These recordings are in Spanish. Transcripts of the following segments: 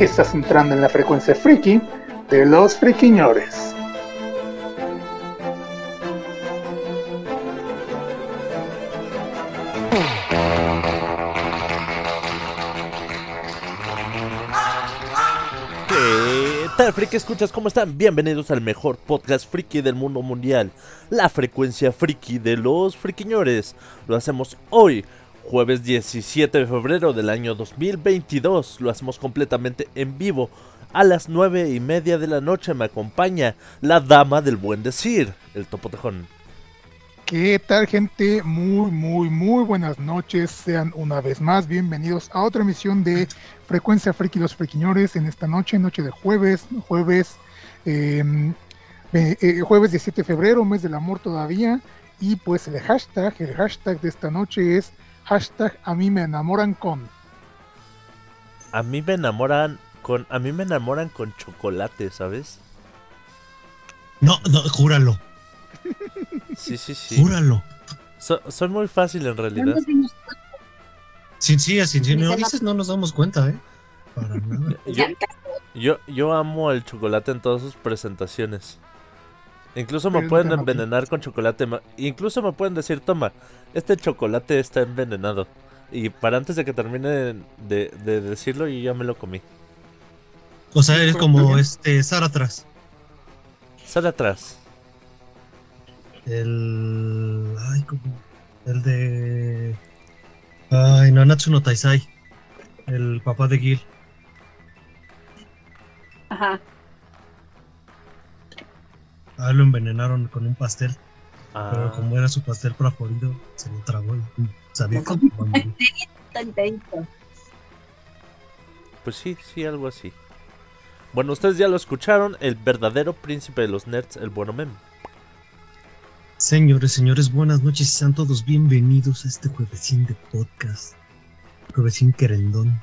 Estás entrando en la frecuencia friki de los friquiñores. ¿Qué tal, friki escuchas? ¿Cómo están? Bienvenidos al mejor podcast friki del mundo mundial, la frecuencia friki de los friquiñores. Lo hacemos hoy, jueves 17 de febrero del año 2022. Lo hacemos completamente en vivo. A las 9 y media de la noche me acompaña la dama del buen decir, el topo tejón. ¿Qué tal gente? Muy, muy, muy buenas noches. Sean una vez más bienvenidos a otra emisión de Frecuencia Friki Los Friquiñores en esta noche, noche de jueves, jueves, eh, eh, jueves 17 de febrero, mes del amor todavía. Y pues el hashtag, el hashtag de esta noche es hashtag a mí me enamoran con. A mí me enamoran con, a mí me enamoran con chocolate, ¿sabes? No, no, júralo, Sí, sí, sí. júralo. So- son muy fáciles en realidad. Si, sí, si, si no dices, no nos damos cuenta, ¿eh? Para nada. Yo, yo, yo amo el chocolate en todas sus presentaciones. Incluso me pueden envenenar con chocolate. ma- Incluso me pueden decir, toma, este chocolate está envenenado. Y para antes de que termine de, de decirlo, yo ya me lo comí. O sea, eres como este Zaratras. Sale atrás. El. Ay, como. El de. Ay, Nanatsu no Taisai. El papá de Gil. Ajá. Ah, lo envenenaron con un pastel. Pero Ah, como era su pastel preferido, se lo tragó y sabía que a pues sí, sí, algo así. Bueno, ustedes ya lo escucharon, el verdadero príncipe de los nerds, el bueno mem. Señores, señores, buenas noches y sean todos bienvenidos a este juevesín de podcast. Juevesín querendón.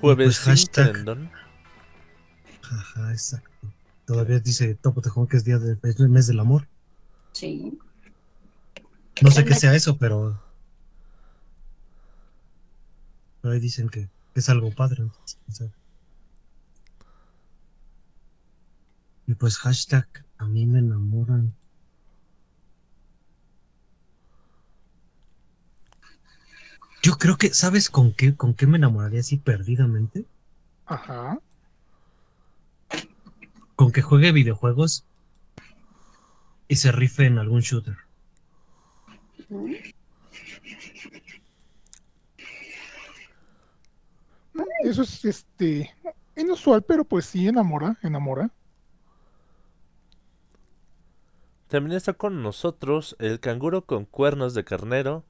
Jueves pues, hashtag. querendón. Ajá, exacto. Todavía dice Topo Tejón que es día del es el mes del amor. Sí. No sé qué sea eso, pero. Pero ahí dicen que, que es algo padre. Y pues hashtag a mí me enamoran. Yo creo que, ¿sabes con qué, con qué me enamoraría así perdidamente? Ajá. Con que juegue videojuegos y se rife en algún shooter. Eso es este inusual, pero pues sí enamora, enamora. También está con nosotros el canguro con cuernos de carnero.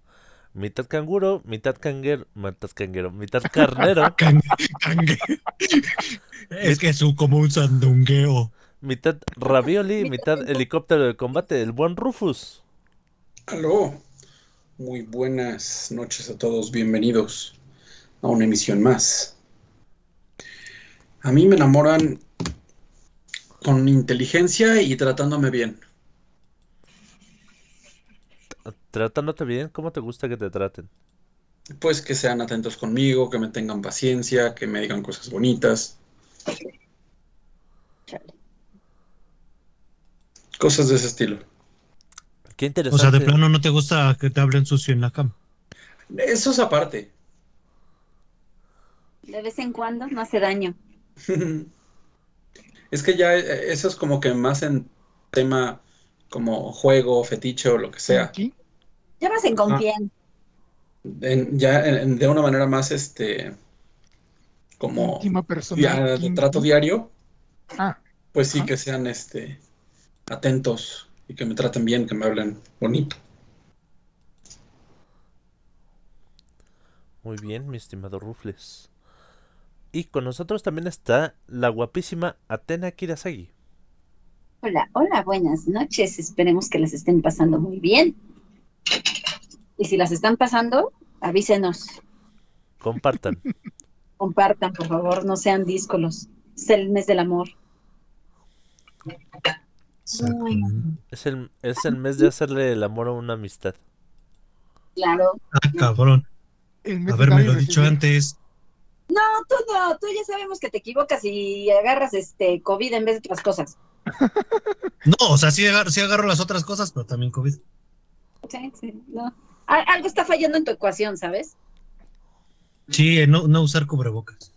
Mitad canguro, mitad canguero, mitad canguero, mitad carnero, Can- es que es un- como un sandungueo. mitad ravioli, mitad helicóptero de combate, el buen Rufus. Aló, muy buenas noches a todos, bienvenidos a una emisión más. A mí me enamoran con inteligencia y tratándome bien. Tratándote bien, ¿cómo te gusta que te traten? Pues que sean atentos conmigo, que me tengan paciencia, que me digan cosas bonitas, Chale. cosas de ese estilo. Qué O interesante. sea, de plano no te gusta que te hablen sucio en la cama. Eso es aparte. De vez en cuando no hace daño. Es que ya eh, eso es como que más en tema como juego, fetiche o lo que sea. Aquí, Ya más en confianza. En- ya en- de una manera más este como ya de trato diario, Ah, pues sí que sean este atentos y que me traten bien, que me hablen bonito. Muy bien, mi estimado Rufles. Y con nosotros también está la guapísima Atena Kirasagi. Hola, hola, buenas noches. Esperemos que las estén pasando muy bien. Y si las están pasando, avísenos. Compartan. Compartan, por favor, no sean díscolos. Es el mes del amor. Es, el, es el mes de hacerle el amor a una amistad. Claro. Ah, cabrón. Haberme lo dicho antes. No, tú no, tú ya sabemos que te equivocas y agarras este COVID en vez de otras cosas. No, o sea, sí agarro, sí agarro las otras cosas, pero también COVID. Sí, sí, no. Al- Algo está fallando en tu ecuación, ¿sabes? Sí, no, no usar cubrebocas.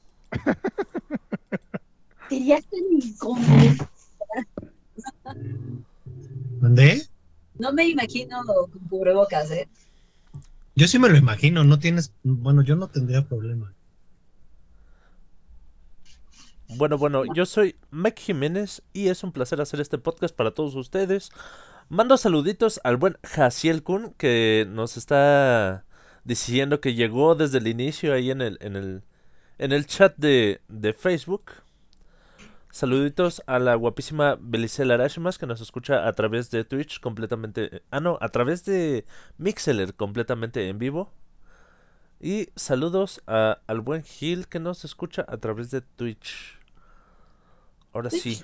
Serías tan incómodo. ¿Mandé? No me imagino con cubrebocas, ¿eh? Yo sí me lo imagino, no tienes. Bueno, yo no tendría problema. Bueno, bueno, yo soy Mike Jiménez y es un placer hacer este podcast para todos ustedes. Mando saluditos al buen Jaciel Kun que nos está diciendo que llegó desde el inicio ahí en el, en el, en el chat de, de Facebook. Saluditos a la guapísima Belicela Arashimas que nos escucha a través de Twitch completamente... Ah, no, a través de Mixeler completamente en vivo. Y saludos a- al buen Gil que nos escucha a través de Twitch. Ahora sí,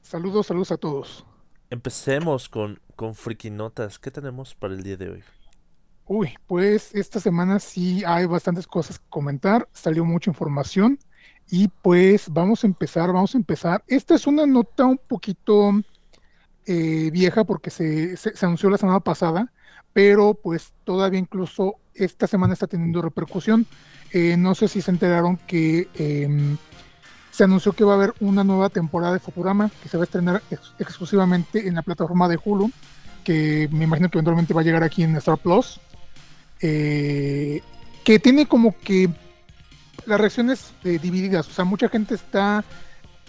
Saludos, saludos a todos. Empecemos con, con Friki Notas. ¿Qué tenemos para el día de hoy? Uy, pues esta semana sí hay bastantes cosas que comentar, salió mucha información y pues vamos a empezar, vamos a empezar. Esta es una nota un poquito eh, vieja porque se, se- anunció la semana pasada, pero pues todavía incluso esta semana está teniendo repercusión. Eh, no sé si se enteraron que em, se anunció que va a haber una nueva temporada de Futurama que se va a estrenar ex- exclusivamente en la plataforma de Hulu, que me imagino que eventualmente va a llegar aquí en Star Plus. Eh, que tiene como que las reacciones eh, divididas, o sea, mucha gente está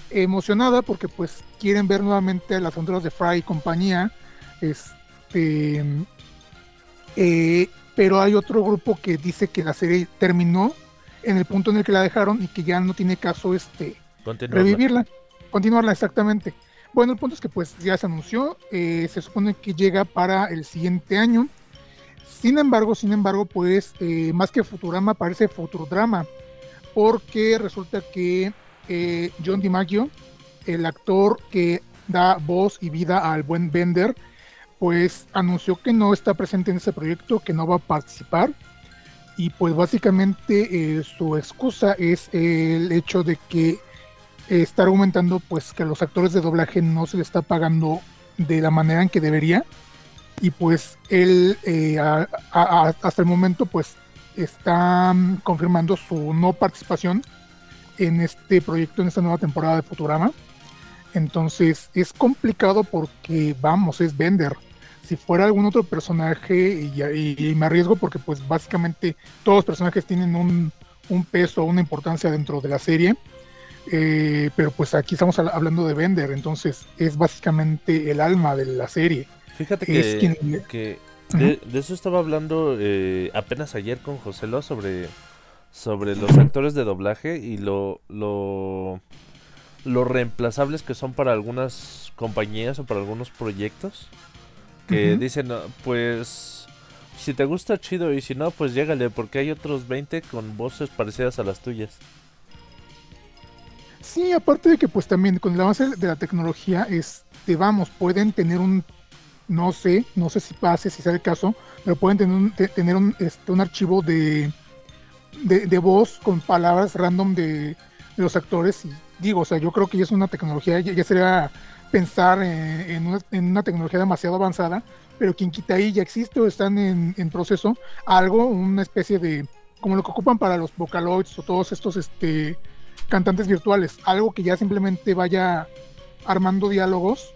emocionada porque pues quieren ver nuevamente las aventuras de Fry y compañía, este, eh, pero hay otro grupo que dice que la serie terminó en el punto en el que la dejaron y que ya no tiene caso este Continuarla. revivirla, continuarla exactamente. Bueno, el punto es que pues ya se anunció, eh, se supone que llega para el siguiente año. Sin embargo, sin embargo, pues eh, más que Futurama parece Futurdrama, porque resulta que eh, John DiMaggio, el actor que da voz y vida al buen Bender, pues anunció que no está presente en ese proyecto, que no va a participar. Y pues básicamente eh, su excusa es el hecho de que está argumentando pues que a los actores de doblaje no se les está pagando de la manera en que debería. Y pues él eh, hasta el momento pues está mm, confirmando su no participación en este proyecto en esta nueva temporada de Futurama. Entonces es complicado porque vamos es Bender si fuera algún otro personaje y, y- y me arriesgo porque pues básicamente todos los personajes tienen un, un peso una importancia dentro de la serie eh, pero pues aquí estamos hab- hablando de Bender, entonces es básicamente el alma de la serie. Fíjate Es que, quien- que Ujú. de, de eso estaba hablando eh, apenas ayer con José Lo sobre, sobre los actores de doblaje y lo, lo, lo reemplazables que son para algunas compañías o para algunos proyectos. Que dicen, "No, pues, si te gusta chido y si no, pues llégale, porque hay otros 20 con voces parecidas a las tuyas. Sí, aparte de que pues también con el avance de la tecnología, este, vamos, pueden tener un, no sé, no sé si pase, si sea el caso, pero pueden tener un, te- tener un, este, un archivo de, de, de voz con palabras random de, de los actores y digo, o sea, yo creo que ya es una tecnología, ya, ya sería pensar en, una, en una tecnología demasiado avanzada, pero quien quita ahí ya existe o están en, en proceso algo, una especie de, como lo que ocupan para los Vocaloids o todos estos, este, cantantes virtuales, algo que ya simplemente vaya armando diálogos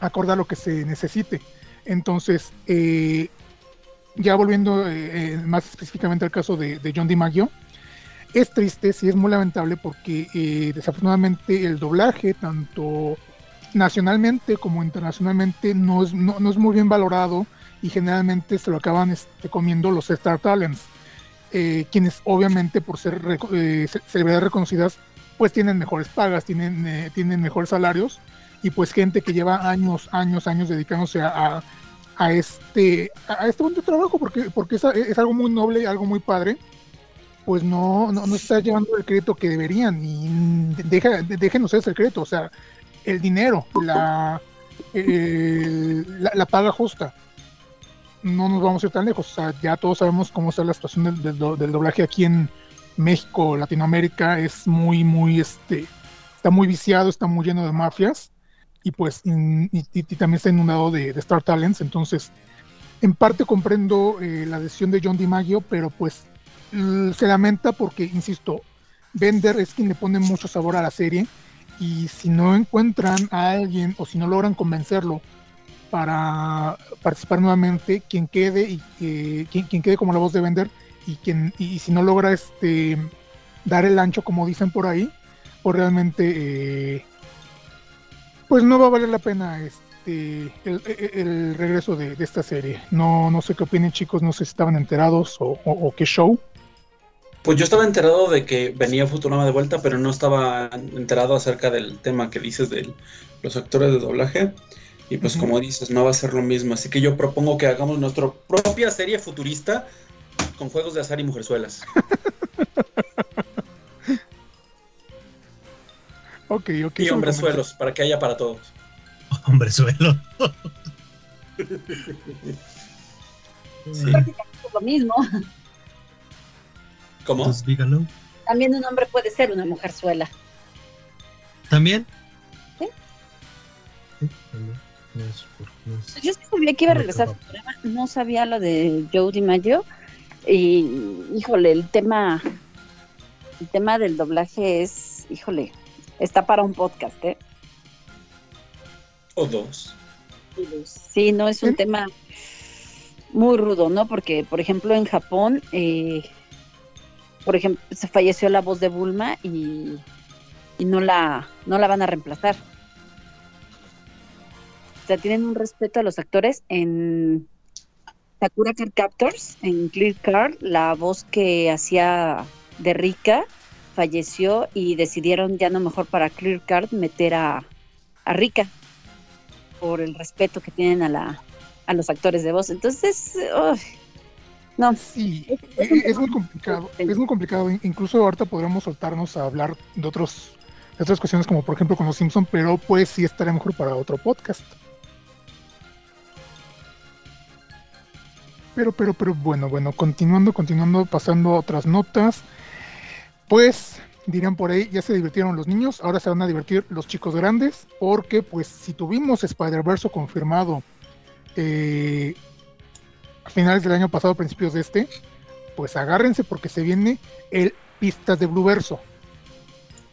acorde a lo que se necesite. Entonces, eh, ya volviendo eh, eh, más específicamente al caso de, de John DiMaggio, es triste, sí es muy lamentable porque eh, desafortunadamente el doblaje, tanto nacionalmente como internacionalmente, no es, no, no es muy bien valorado y generalmente se lo acaban este, comiendo los Star Talents. eh, quienes obviamente por ser eh, ce- celebridades reconocidas, pues tienen mejores pagas, tienen, eh, tienen mejores salarios y pues gente que lleva años, años, años dedicándose a, a, este a este bonito trabajo porque, porque es, algo muy noble, algo muy padre, pues no, no, no está llevando el crédito que deberían y deja, déjenos ustedes el crédito, o sea, el dinero, la, el- la, la paga justa. No nos vamos a ir tan lejos, ya todos sabemos cómo está la situación del, del do- del doblaje aquí en México, Latinoamérica, es muy, muy, este, está muy viciado, está muy lleno de mafias y pues y, también está inundado de, Star Talents, entonces en parte comprendo eh, la decisión de John DiMaggio, pero pues se lamenta porque, insisto, Bender es quien le pone mucho sabor a la serie y si no encuentran a alguien o si no logran convencerlo para participar nuevamente, quien quede y quien quede como la voz de Bender y quien y, si no logra este dar el ancho como dicen por ahí, pues realmente eh, pues no va a valer la pena este el, regreso de, esta serie. No no sé qué opinen chicos, no sé si estaban enterados o qué show. Pues yo estaba enterado de que venía Futurama de vuelta, pero no estaba enterado acerca del tema que dices de los actores de doblaje. Y pues como dices, no va a ser lo mismo. Así que yo propongo que hagamos nuestra propia serie futurista con juegos de azar y mujerzuelas. Ok, ok. Y hombrezuelos, para que haya para todos. Hombre, suelo. Sí. Es lo mismo. ¿Cómo? Entonces dígalo. También un hombre puede ser una mujerzuela. ¿También? Sí. Sí, también. No es por- no es- Yo sí sabía que iba a regresar su programa, no sabía lo de Joe DiMaggio y híjole, el tema el tema del doblaje es, híjole, está para un podcast, ¿eh? O dos. Sí, no es un ¿Sí? tema muy rudo, ¿no? Porque, por ejemplo, en Japón, eh, por ejemplo, se falleció la voz de Bulma y, y no la no la van a reemplazar. O sea, tienen un respeto a los actores en Sakura Card Captors, en Clear Card, la voz que hacía de Rika falleció y decidieron ya no mejor para Clear Card meter a, a Rika por el respeto que tienen a la a los actores de voz. Entonces, uy, no, Sí, Es- es, muy complicado. Es muy complicado. Incluso ahorita podríamos soltarnos a hablar de otros de otras cuestiones como por ejemplo con los Simpson, pero pues sí estaría mejor para otro podcast. Pero, pero, pero bueno, bueno, continuando, continuando, pasando a otras notas. Pues dirán por ahí, ya se divirtieron los niños, ahora se van a divertir los chicos grandes, porque pues si tuvimos Spider-Verse confirmado eh, finales del año pasado, principios de este, pues agárrense porque se viene el Pistas de Blue Verso,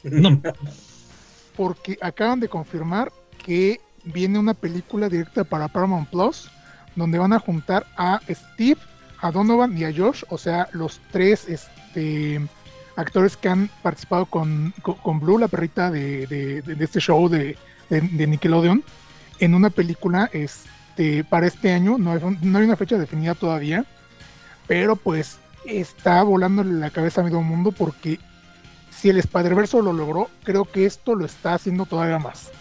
No, porque acaban de confirmar que viene una película directa para Paramount Plus, donde van a juntar a Steve, a Donovan y a Josh, o sea, los tres este, actores que han participado con, con, con Blue, la perrita de, de- este show de, de- de Nickelodeon, en una película este, para este año. No hay, una fecha definida todavía, pero pues está volándole la cabeza a medio mundo porque si el Spider-Verse lo logró, creo que esto lo está haciendo todavía más.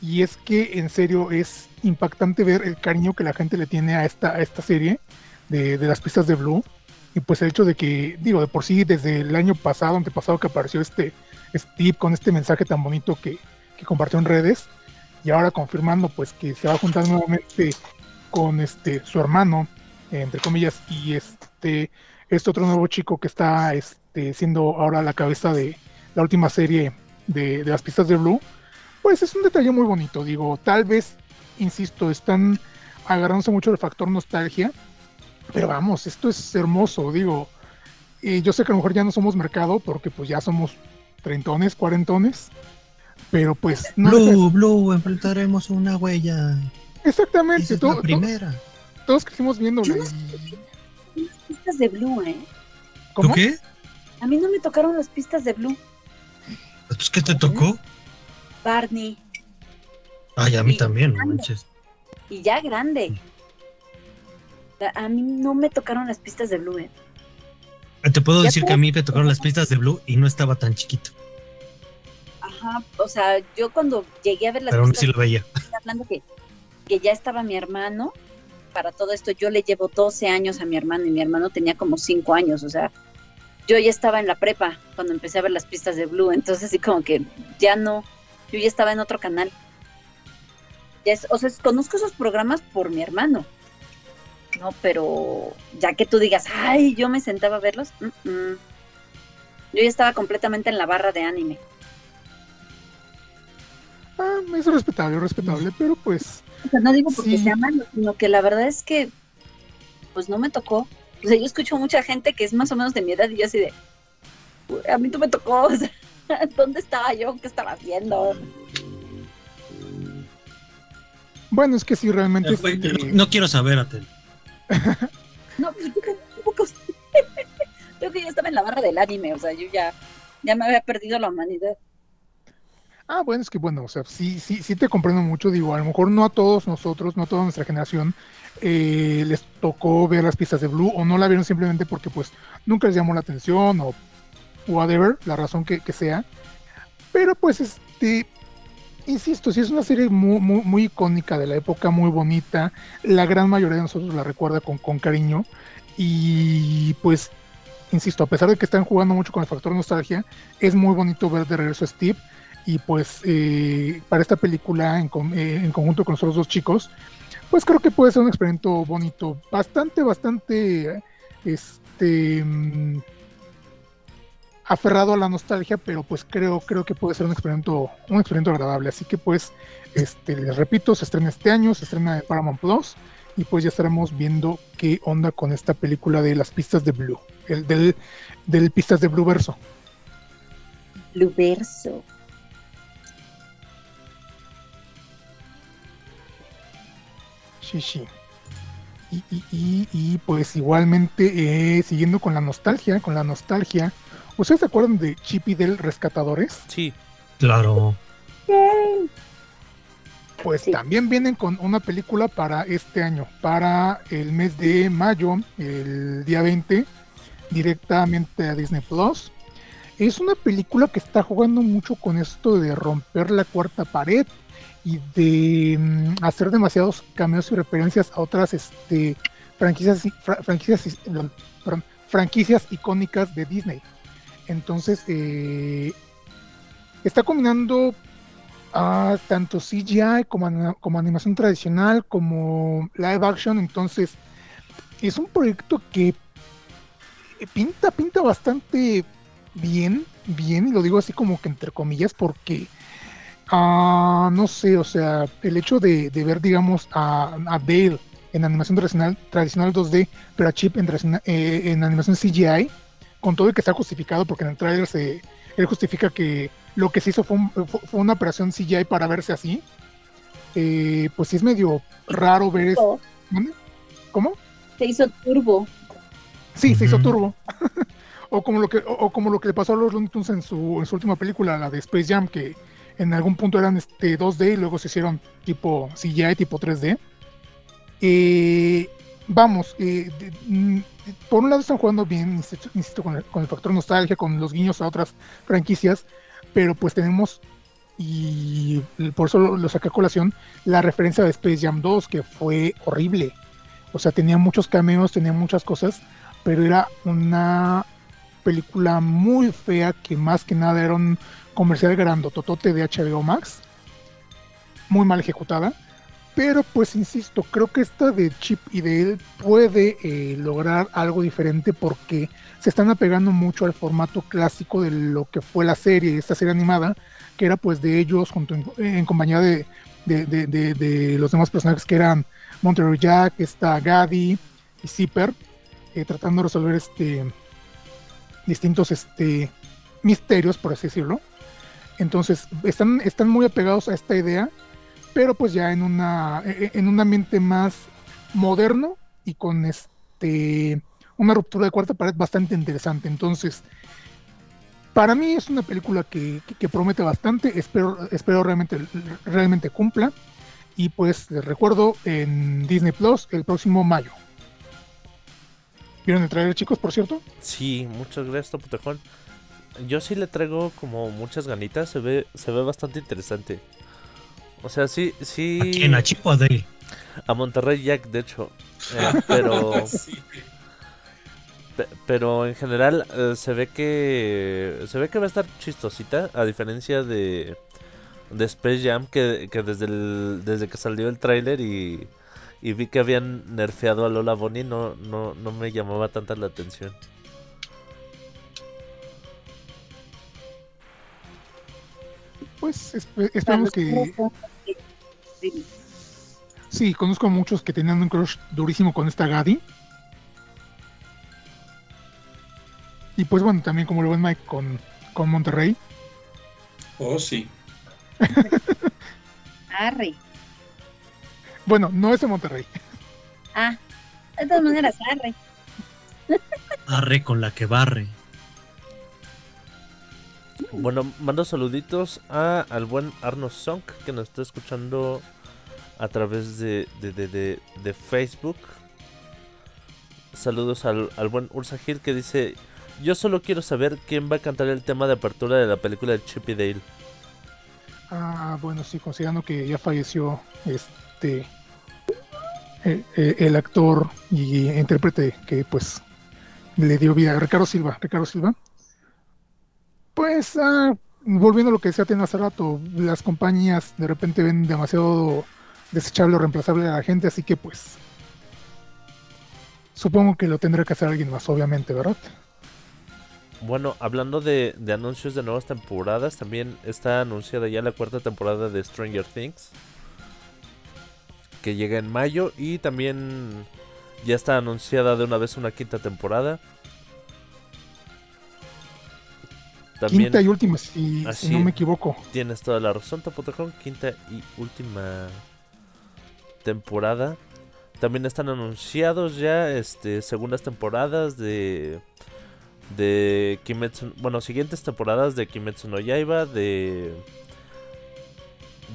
Y es que en serio es impactante ver el cariño que la gente le tiene a esta, a esta serie de, las pistas de Blue. Y pues el hecho de que, digo, de por sí, desde el año pasado, antepasado, que apareció este Steve con este mensaje tan bonito que, que compartió en redes, y ahora confirmando pues que se va a juntar nuevamente con este su hermano, entre comillas, y este, este otro nuevo chico que está este, siendo ahora la cabeza de la última serie de, de las pistas de Blue, pues es un detalle muy bonito, digo, tal vez, insisto, están agarrándose mucho del factor nostalgia, pero vamos, esto es hermoso, digo, y yo sé que a lo mejor ya no somos mercado porque pues ya somos treintones, cuarentones, pero pues no Blue, Blue, enfrentaremos una huella. Esa exactamente, es to- la primera. todos crecimos viéndole. Yo no Las pistas de Blue, ¿eh? ¿Tú ¿Cómo? qué? A mí no me tocaron las pistas de Blue. Pues, ¿Qué te tocó? Barney. Ay, a mí también, no manches. Y ya grande. A- mí no me tocaron las pistas de Blue, ¿eh? Te puedo Ya decir que a mí me tocaron las pistas de Blue y no estaba tan chiquito, Ajá, o sea, yo cuando llegué a ver las pero aún pistas, sí lo veía. estoy hablando que, que ya estaba mi hermano. Para todo esto, yo le llevo 12 años a mi hermano y mi hermano tenía como 5 años, o sea, yo ya estaba en la prepa cuando empecé a ver las pistas de Blue, entonces así como que ya no, yo ya estaba en otro canal. Ya es- o sea, conozco esos programas por mi hermano, no, pero ya que tú digas, ay, yo me sentaba a verlos, mm, mm. yo ya estaba completamente en la barra de anime. Ah, es respetable, respetable, pero pues O sea, no digo porque Sí. sea malo, sino que la verdad es que, pues no me tocó. O sea, yo escucho mucha gente que es más o menos de mi edad y yo así de, "Uy, a mí tú me tocó, o sea, ¿dónde estaba yo? ¿Qué estaba haciendo? bueno, es que sí, realmente... Este, No, no quiero saber, Atel. No, pues yo tampoco. Creo que yo estaba en la barra del anime, o sea, yo ya, ya me había perdido la humanidad. Ah, bueno, es que bueno, o sea, sí, sí, sí te comprendo mucho, digo, a lo mejor no a todos nosotros, no a toda nuestra generación, eh, les tocó ver las pistas de Blue o no la vieron simplemente porque pues nunca les llamó la atención o whatever, la razón que, sea. Pero pues este, insisto, sí es una serie muy, muy, muy icónica de la época, muy bonita, la gran mayoría de nosotros la recuerda con, con cariño. Y pues, insisto, a pesar de que están jugando mucho con el factor nostalgia, es muy bonito ver de regreso a Steve y pues eh, para esta película eh, en conjunto con los otros dos chicos, pues creo que puede ser un experimento bonito, bastante, bastante, este, mm, aferrado a la nostalgia, pero pues creo, creo que puede ser un experimento, un experimento agradable. Así que pues, este, les repito, se estrena este año, se estrena en Paramount Plus y pues ya estaremos viendo qué onda con esta película de las pistas de Blue, el del, del pistas de Blue verso. Bluverso. Sí, sí. Y, y, y, y, pues igualmente, eh, siguiendo con la nostalgia, con la nostalgia, ¿ustedes se acuerdan de Chip y Del Rescatadores? Sí. Claro. Pues Sí. también vienen con una película para este año, para el mes de mayo, el día 20, directamente a Disney Plus. Es una película que está jugando mucho con esto de romper la cuarta pared y de mm, hacer demasiados cameos y referencias a otras este, franquicias, franquicias, perdón, franquicias icónicas de Disney. Entonces, eh, está combinando ah, tanto CGI como, como animación tradicional, como live action. Entonces, es un proyecto que pinta, pinta bastante bien, bien, y lo digo así como que entre comillas, porque ah, no sé, o sea, el hecho de, de ver, digamos, a, a Dale en animación tradicional, tradicional 2D, pero a Chip en, eh, en animación CGI, con todo el que está justificado, porque en el trailer se, él justifica que lo que se hizo fue, un- fue- fue una operación CGI para verse así. Eh, pues sí es medio raro ver eso. ¿Cómo? Se hizo turbo. Sí, se hizo turbo. o, como lo que, o, o como lo que le pasó a los Looney Tunes en su, en su última película, la de Space Jam, que en algún punto eran este 2D y luego se hicieron tipo CGI, tipo 3D. Eh, vamos, eh, mm, por un lado están jugando bien, insisto, insisto, con, el, con el factor nostalgia, con los guiños a otras franquicias, pero pues tenemos, y por eso lo, lo saqué a colación, la referencia de Space Jam 2, que fue horrible. O sea, tenía muchos cameos, tenía muchas cosas, pero era una película muy fea que más que nada era un comercial grandototote de HBO Max, muy mal ejecutada. Pero pues insisto, creo que esta de Chip y de él puede eh, lograr algo diferente porque se están apegando mucho al formato clásico de lo que fue la serie, esta serie animada, que era pues de ellos junto en, compañía de- de- de los demás personajes que eran Monterey Jack, está Gaddy y Zipper, eh, tratando de resolver este distintos este misterios, por así decirlo. Entonces, están, están muy apegados a esta idea, pero pues ya en una e- en un ambiente más moderno y con este una ruptura de cuarta pared bastante interesante. Entonces, para mí es una película que, promete bastante, espero, espero realmente, realmente cumpla. Y pues les recuerdo en Disney Plus el próximo mayo. ¿Vieron el trailer, chicos, por cierto? Sí, muchas gracias, Topotejón. Yo sí le traigo como muchas ganitas, se ve, se ve bastante interesante. O sea, sí, sí. ¿A quién? ¿A Chip o a Dale? A Monterrey Jack, de hecho. Eh, pero. Sí. Pero en general eh, se ve que. Se ve que va a estar chistosita. A diferencia de. De Space Jam. Que, que desde el. Desde que salió el tráiler y. Y vi que habían nerfeado a Lola Bonnie. No, no, no me llamaba tanta la atención. Pues esperemos que... Sí, conozco a muchos que tenían un crush durísimo con esta Gadi. Y pues bueno, también como lo ven Mike con, con Monterrey. Oh, sí. Arre. Bueno, no es de Monterrey. Ah, de todas maneras, arre. Arre con la que barre. Bueno, mando saluditos a, al buen Arno Song que nos está escuchando a través de, de, de, de- Facebook. Saludos al, al buen Ursa Gil que dice: Yo solo quiero saber quién va a cantar el tema de apertura de la película de Chip y Dale. Ah, bueno, sí, considerando que ya falleció este eh, eh, el actor y intérprete que pues le dio vida, Ricardo Silva, Ricardo Silva. Pues ah, volviendo a lo que decía Tena hace rato, las compañías de repente ven demasiado desechable o reemplazable a la gente, así que pues supongo que lo tendrá que hacer alguien más, obviamente, ¿verdad? Bueno, hablando de, de anuncios de nuevas temporadas, también está anunciada ya la cuarta temporada de Stranger Things. Que llega en mayo y también ya está anunciada de una vez una quinta temporada. También Quinta y última, si, no me equivoco. tienes toda la razón, Topotejón. Quinta y última temporada. También están anunciados ya este segundas temporadas de de Kimetsu, bueno, siguientes temporadas de Kimetsu no Yaiba, de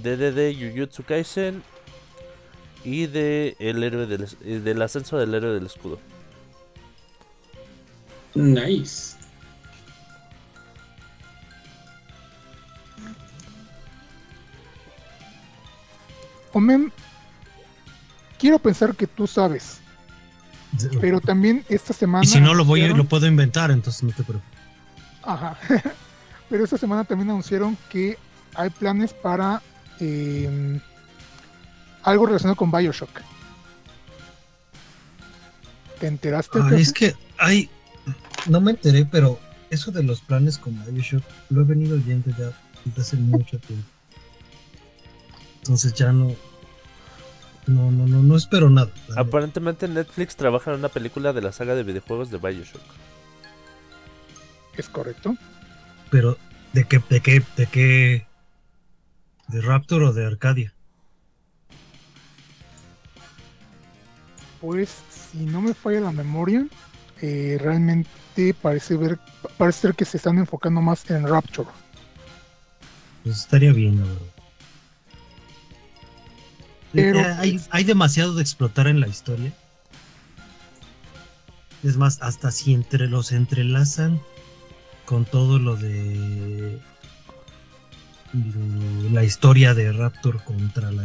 de Jujutsu Kaisen y de el héroe del, del ascenso del héroe del escudo. Nice. Omen, quiero pensar que tú sabes, pero también esta semana. Y si no lo voy, lo puedo inventar, entonces no te preocupes. Ajá. pero esta semana también anunciaron que hay planes para eh, algo relacionado con Bioshock. ¿Te enteraste? Ah, es que hay. No me enteré, pero eso de los planes con Bioshock lo he venido oyendo ya desde hace mucho tiempo. Entonces ya no. No, no, no, no espero nada. Aparentemente Netflix trabaja en una película de la saga de videojuegos de BioShock. Es correcto. Pero, ¿de qué, de qué, de qué? ¿De Raptor o de Arcadia? Pues, si no me falla la memoria, eh, realmente parece ver, parece ser que se están enfocando más en Rapture. Pues estaría bien, la verdad. Pero- Eh, hay, hay demasiado de explotar en la historia. Es más, hasta si entre los entrelazan con todo lo de la historia de Raptor contra la,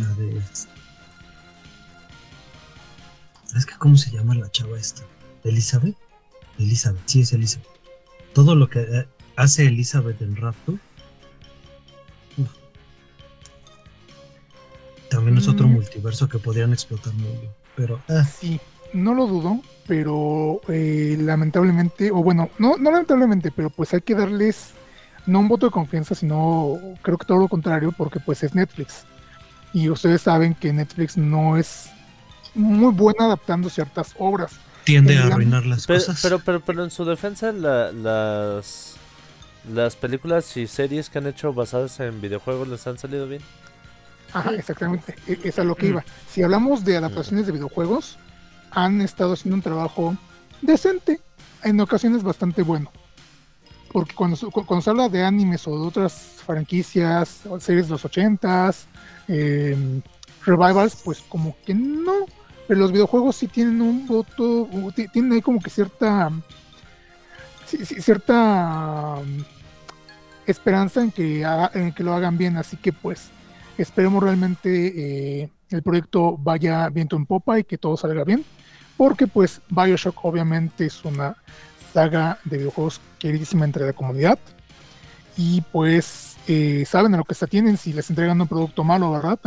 la de ¿Sabes qué cómo se llama la chava esta? ¿Elizabeth? Elizabeth, sí es Elizabeth. Todo lo que eh, hace Elizabeth en Raptor También es otro Mm. multiverso que podrían explotar muy bien. Pero ah, Sí, no lo dudo, pero eh, lamentablemente, o bueno, no, no lamentablemente, pero pues hay que darles no un voto de confianza, sino creo que todo lo contrario, porque pues es Netflix. Y ustedes saben que Netflix no es muy buena adaptando ciertas obras. tiende a El- arruinar las Pero, cosas. pero, pero, pero en su defensa, la- las, las películas y series que han hecho basadas en videojuegos les han salido bien. Ajá, exactamente, e- es a lo que iba. Si hablamos de adaptaciones de videojuegos, han estado haciendo un trabajo decente, en ocasiones bastante bueno. Porque cuando, cuando se habla de animes o de otras franquicias, o series de los ochentas, em, revivals, pues como que no. pero los videojuegos sí tienen un voto, ti- tienen ahí como que cierta, cierta um, esperanza en que, haga- en que lo hagan bien, así que pues esperemos realmente eh, el proyecto vaya viento en popa y que todo salga bien, porque pues Bioshock obviamente es una saga de videojuegos queridísima entre la comunidad y pues eh, saben a lo que se atienen si les entregan un producto malo, ¿verdad?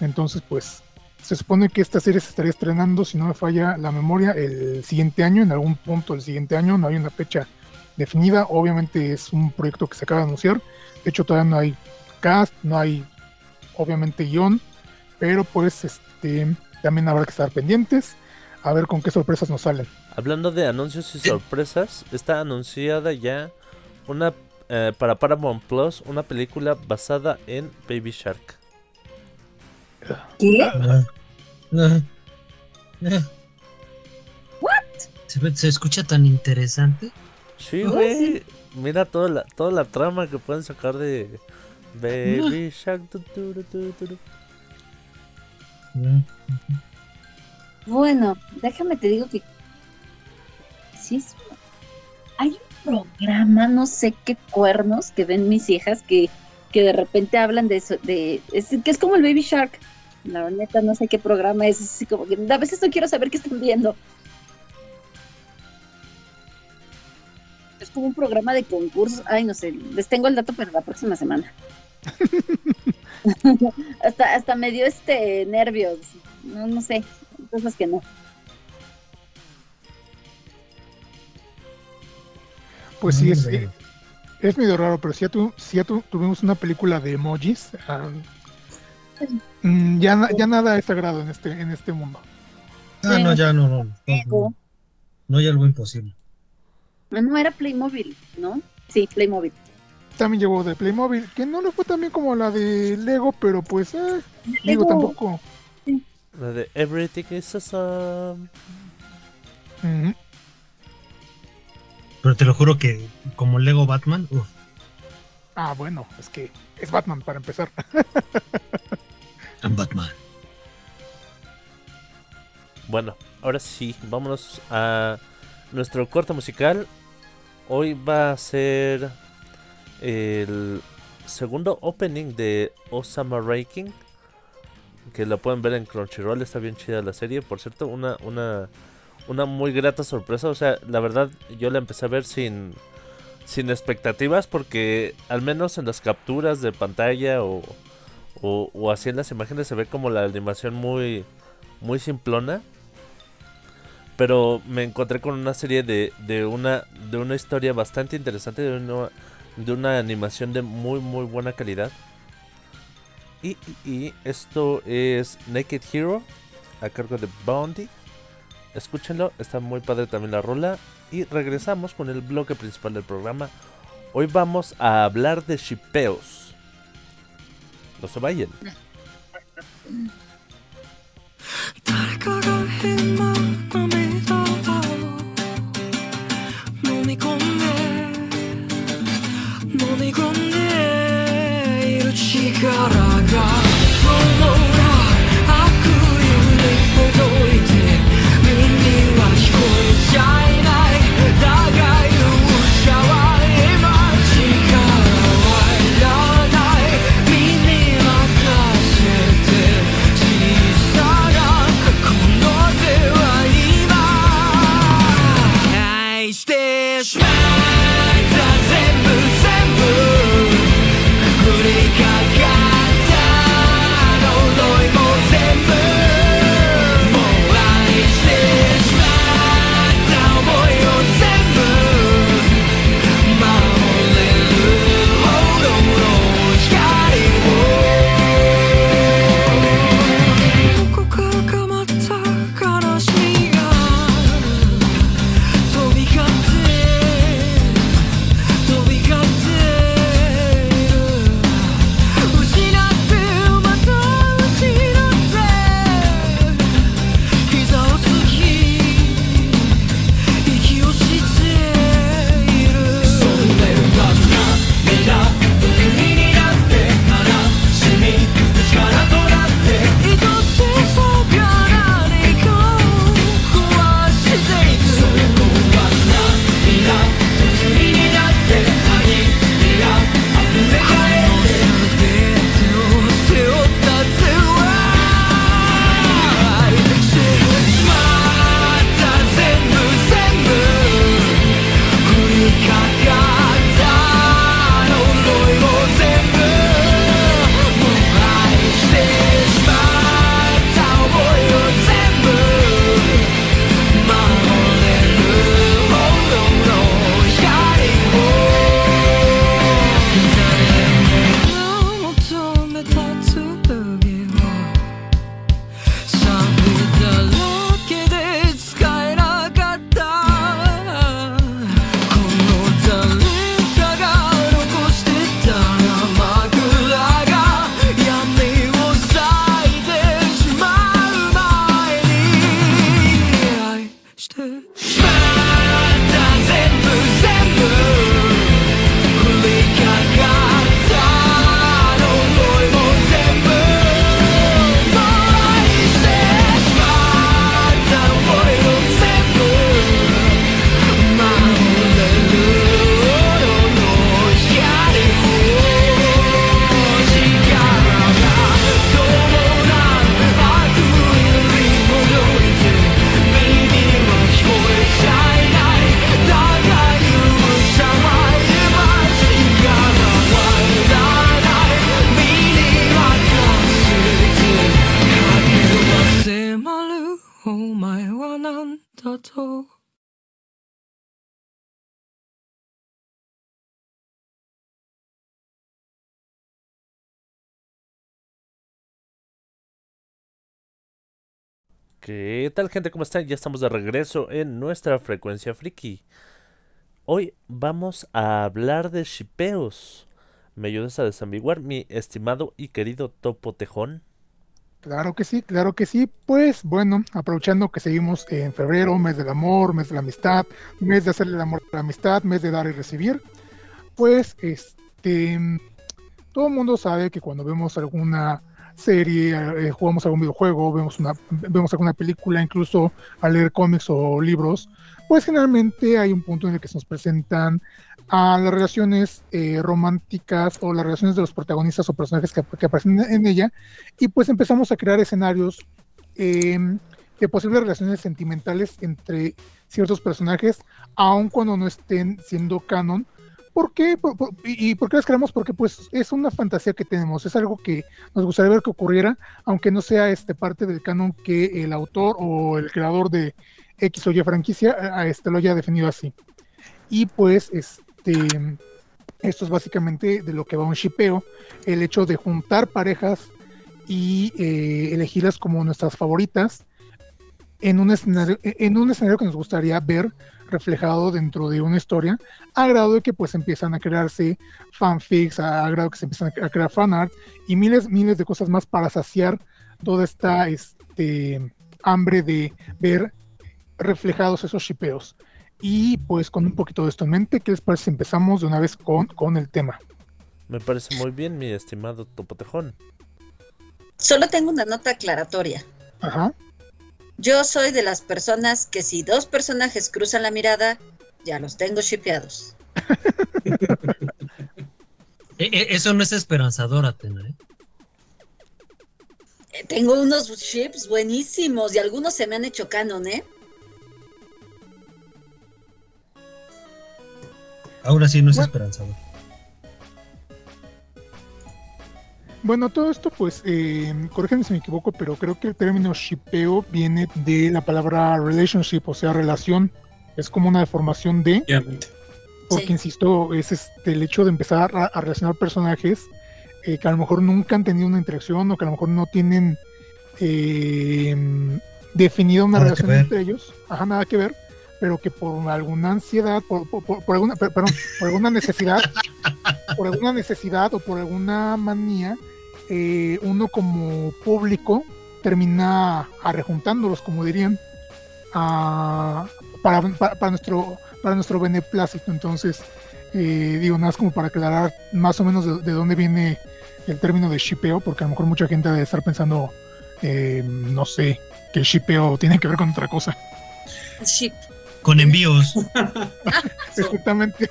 Entonces pues se supone que esta serie se estaría estrenando, si no me falla la memoria, el siguiente año, en algún punto del siguiente año, no hay una fecha definida, obviamente es un proyecto que se acaba de anunciar, de hecho todavía no hay cast, no hay obviamente guion, pero pues este también habrá que estar pendientes a ver con qué sorpresas nos salen. Hablando de anuncios y sorpresas, está anunciada ya una eh, para Paramount Plus una película basada en Baby Shark. ¿Qué? Ah, ah. Se, se escucha tan interesante. Sí, Oh, güey. Mira toda la, toda la trama que pueden sacar de Baby Shark. tu, tu, tu, tu, tu, tu. Ah, Bueno, déjame te digo que sí es- hay un programa, no sé qué cuernos que ven mis hijas que, que de repente hablan de eso, de es, que es como el Baby Shark. La neta no sé qué programa es, es así como que a veces no quiero saber qué están viendo. Es como un programa de concursos. Ay, no sé, les tengo el dato para la próxima semana. hasta, hasta me dio este nervios. No, no sé, cosas que no. Pues sí, es, es medio raro, pero si ya, tu- si ya tu- tuvimos una película de emojis, ah, mm, ya, ya nada es sagrado en este, en este mundo. Ah, no, ya no, no. No, no, no hay algo imposible. Ah, No, era Playmobil, ¿no? Sí, Playmobil. También llegó de Playmobil, que no le fue tan bien como la de Lego, pero pues, eh, Lego. tampoco. La de Everything is awesome. Pero te lo juro que como Lego Batman, uf, Ah, bueno, es que es Batman para empezar. I'm Batman. Bueno, ahora sí, vámonos a nuestro corte musical. Hoy va a ser el segundo opening de Osama Ranking. Que lo pueden ver en Crunchyroll, está bien chida la serie. Por cierto, una, una, una muy grata sorpresa. O sea, la verdad, yo la empecé a ver sin, sin expectativas. Porque al menos en las capturas de pantalla o, o, o así en las imágenes se ve como la animación muy, muy simplona. Pero me encontré con una serie de, de una de una historia bastante interesante, de una, de una animación de muy muy buena calidad. Y, esto es Naked Hero a cargo de Bounty. Escúchenlo, está muy padre también la rola. Y regresamos con el bloque principal del programa. Hoy vamos a hablar de shipeos. No se vayan. みんでいる力が不能悪夢にる ¿Qué tal gente? ¿Cómo están? Ya estamos de regreso en nuestra frecuencia friki. Hoy vamos a hablar de shipeos. ¿Me ayudas a desambiguar, mi estimado y querido Topo Tejón? Claro que sí, claro que sí. Pues bueno, aprovechando que seguimos en febrero, mes del amor, mes de la amistad, mes de hacerle el amor a la amistad, mes de dar y recibir, pues este, todo el mundo sabe que cuando vemos alguna serie, eh, jugamos algún videojuego, vemos una, vemos alguna película, incluso al leer cómics o libros, pues generalmente hay un punto en el que se nos presentan a las relaciones eh, románticas o las relaciones de los protagonistas o personajes que, aparecen en ella y pues empezamos a crear escenarios eh, de posibles relaciones sentimentales entre ciertos personajes, aun cuando no estén siendo canon. ¿Por qué? ¿Y por qué las creamos? Porque pues es una fantasía que tenemos, es algo que nos gustaría ver que ocurriera, aunque no sea este parte del canon que el autor o el creador de X o Y franquicia este, lo haya definido así. Y pues este esto es básicamente de lo que va un shipeo, el hecho de juntar parejas y eh, elegirlas como nuestras favoritas en un escenario, en un escenario que nos gustaría ver reflejado dentro de una historia, a grado de que pues empiezan a crearse fanfics, a, a grado que se empiezan a, crear fanart y miles, miles de cosas más para saciar toda esta este, hambre de ver reflejados esos shipeos. Y pues con un poquito de esto en mente, ¿qué les parece si empezamos de una vez con, con el tema? Me parece muy bien, mi estimado Topo Tejón. Solo tengo una nota aclaratoria. Ajá. Yo soy de las personas que si dos personajes cruzan la mirada, ya los tengo shipeados. E- e- eso no es esperanzador, Atena, ¿eh? Eh, Tengo unos ships buenísimos y algunos se me han hecho canon, ¿eh? Ahora sí no es Bueno. esperanzador. Bueno, todo esto, pues, eh, corrígeme si me equivoco, pero creo que el término shipeo viene de la palabra relationship, o sea, relación. Es como una deformación de, porque Sí. insisto, es este, el hecho de empezar a, a relacionar personajes eh, que a lo mejor nunca han tenido una interacción o que a lo mejor no tienen eh, definida una Nada relación entre ellos, ajá, nada que ver, pero que por alguna ansiedad, por, por- por- por alguna, per- perdón, por alguna necesidad, por alguna necesidad o por alguna manía, eh, uno como público termina arrejuntándolos, como dirían, a- para, para, para nuestro para nuestro beneplácito. Entonces, eh, digo, nada más como para aclarar más o menos de, de dónde viene el término de shipeo, porque a lo mejor mucha gente debe estar pensando, eh, no sé, que el shipeo tiene que ver con otra cosa. Ship. Con envíos. Exactamente.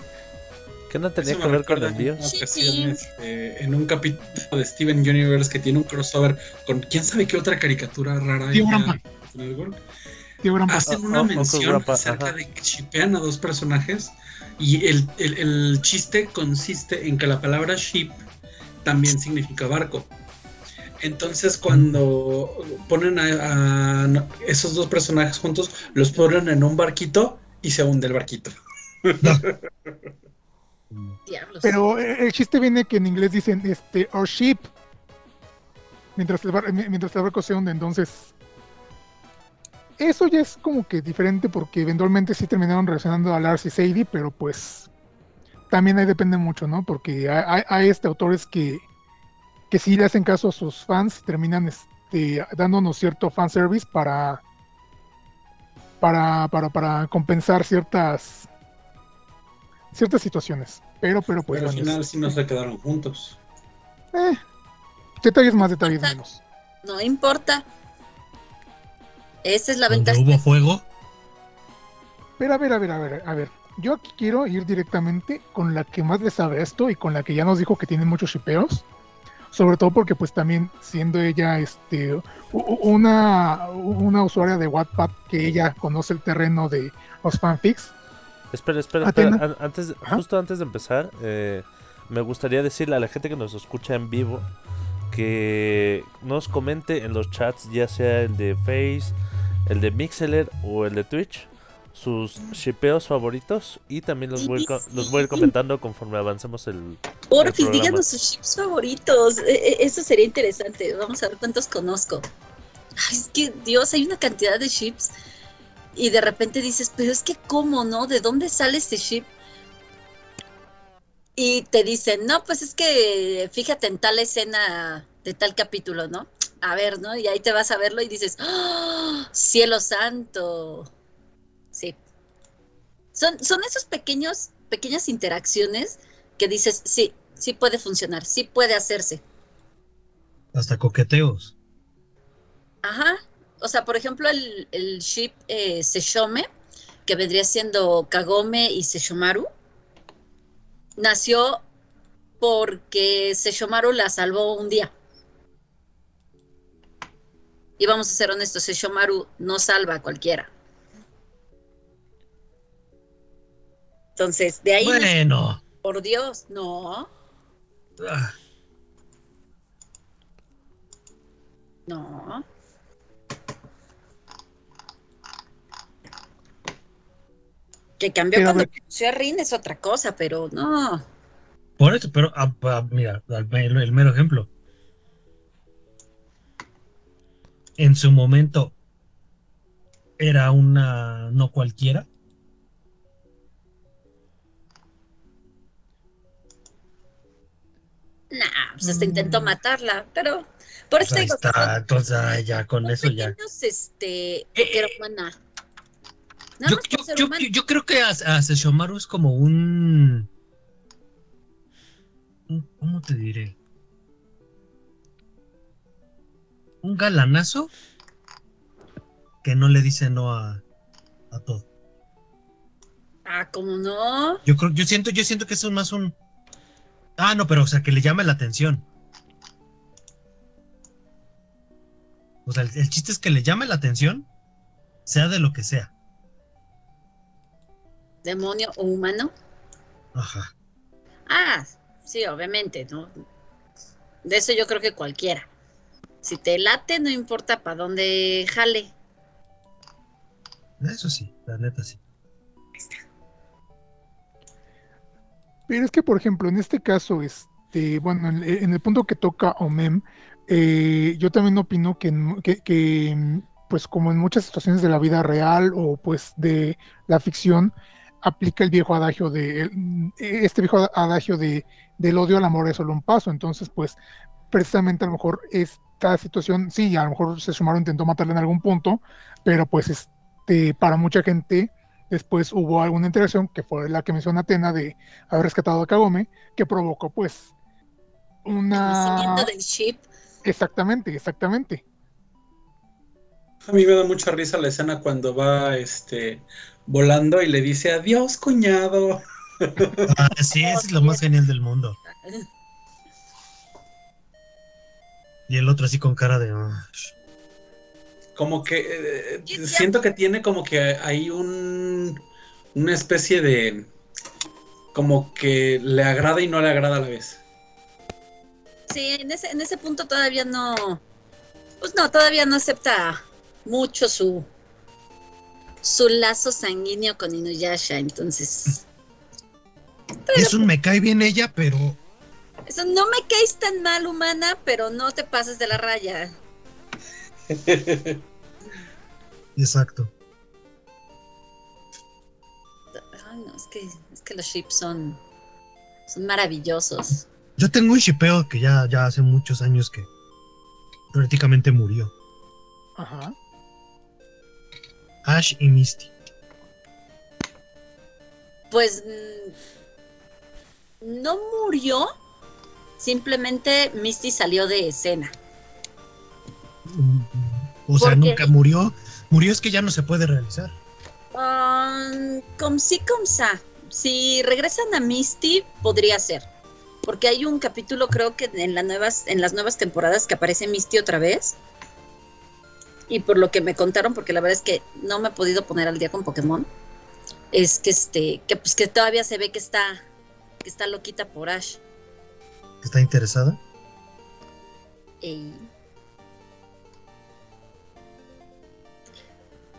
¿Qué no tenía Eso que ver con una ocasión, este, en un capítulo de Steven Universe que tiene un crossover con quién sabe qué otra caricatura rara Tío el hacen Ah, una ah, mención Uncle Grandpa, acerca ajá. de que shipean a dos personajes y el, el- el chiste consiste en que la palabra ship también significa barco. Entonces cuando ponen a, a esos dos personajes juntos, los ponen en un barquito y se hunde el barquito. Pero eh, el chiste viene que en inglés dicen este or ship mientras el, bar- mi- mientras el barco entonces eso ya es como que diferente porque eventualmente sí terminaron relacionando a Lars y Sadie, pero pues también ahí depende mucho, ¿no? Porque hay, hay- este autores que, que sí le hacen caso a sus fans terminan este, dándonos cierto fanservice para, para, para, para compensar ciertas ciertas situaciones. Pero, pero pues Pero al final sí no se quedaron juntos. eh, detalles más, detalles menos. No importa. Esa es la ventaja. hubo fuego. Pero a ver, a ver, a ver, a ver. Yo aquí quiero ir directamente con la que más le sabe esto y con la que ya nos dijo que tiene muchos shipeos. Sobre todo porque pues también siendo ella este una, una usuaria de Wattpad que ella conoce el terreno de los fanfics. Espera, espera, Atena. espera. An- Antes, Ajá. justo antes de empezar, eh, me gustaría decirle a la gente que nos escucha en vivo que nos comente en los chats, ya sea el de Face, el de Mixeler o el de Twitch, sus shipeos favoritos y también los voy, a ir co- los voy a ir comentando conforme avancemos el... Porfis, programa. díganos sus chips favoritos. E- e- Eso sería interesante. Vamos a ver cuántos conozco. Ay, es que, Dios, hay una cantidad de ships. Y de repente dices, pero es que, ¿cómo, no? ¿De dónde sale este ship? Y te dicen, no, pues es que fíjate en tal escena de tal capítulo, ¿no? A ver, ¿no? Y ahí te vas a verlo y dices, ¡Oh, cielo santo! Sí. Son, son esos pequeños, pequeñas interacciones que dices, sí, sí puede funcionar, sí puede hacerse. Hasta coqueteos. Ajá. O sea, por ejemplo, el, el ship eh, Seshome, que vendría siendo Kagome y Seshomaru, nació porque Seshomaru la salvó un día. Y vamos a ser honestos, Seshomaru no salva a cualquiera. Entonces, de ahí, Bueno. por Dios, no, Ah, no. Que cambió Pero cuando conoció a Rin es otra cosa, pero no. Por eso, pero ah, ah, mira, el, el mero ejemplo. En su momento era una no cualquiera. Nah, pues hasta intentó matarla, pero por eso Pues ahí digo que está, son- entonces ah, ya con eso ya. pequeños, este, Eh, era humana. Nada Yo, más yo- por ser yo- humana. yo creo que a, a Sesshomaru es como un, un- ¿Cómo te diré? Un galanazo que no le dice no a, a todo. Ah, ¿cómo no? Yo creo, yo siento, yo siento que eso es más un. Ah, no, pero o sea que le llame la atención. O sea, el, el chiste es que le llame la atención, sea de lo que sea. Demonio o humano. Ajá. Ah, sí, obviamente, ¿no? De eso yo creo que cualquiera. Si te late, no importa para dónde jale. Eso sí, la neta sí. Pero es que, por ejemplo, en este caso, este, bueno, en, en el punto que toca Omem, eh, yo también opino que, en- que- que, pues como en muchas situaciones de la vida real o pues de la ficción, aplica el viejo adagio de, el- este viejo adagio de, del odio al amor es solo un paso. Entonces, pues, precisamente a lo mejor esta situación, sí, a lo mejor se sumaron, intentó matarla en algún punto, pero pues, este, para mucha gente, después hubo alguna interacción que fue la que menciona Atena de haber rescatado a Kagome, que provocó pues una... nacimiento del ship. Exactamente, exactamente. A mí me da mucha risa la escena cuando va este volando y le dice adiós, cuñado. Ah, sí, eso es lo más genial del mundo. Y el otro así con cara de. "Ah". Como que eh, siento que tiene como que hay un una especie de como que le agrada y no le agrada a la vez. Sí, en ese, en ese punto todavía no. Pues no, todavía no acepta mucho su. Su lazo sanguíneo con Inuyasha. Entonces. Es un me cae bien ella, pero. Eso no me caes tan mal, humana, pero no te pases de la raya. Exacto. Ay, no, es que, es que los ships son. son maravillosos. Yo tengo un shipeo que ya, ya hace muchos años que prácticamente murió. Ajá. Ash y Misty. Pues. mm, no murió. Simplemente Misty salió de escena. O sea, nunca murió. Murió es que ya no se puede realizar. Um, com sí, com sa. Si regresan a Misty, podría ser. Porque hay un capítulo, creo que en, las nuevas, en las nuevas temporadas que aparece Misty otra vez. Y por lo que me contaron, porque la verdad es que no me he podido poner al día con Pokémon, es que este, que pues que todavía se ve que está, que está loquita por Ash. ¿Está interesada?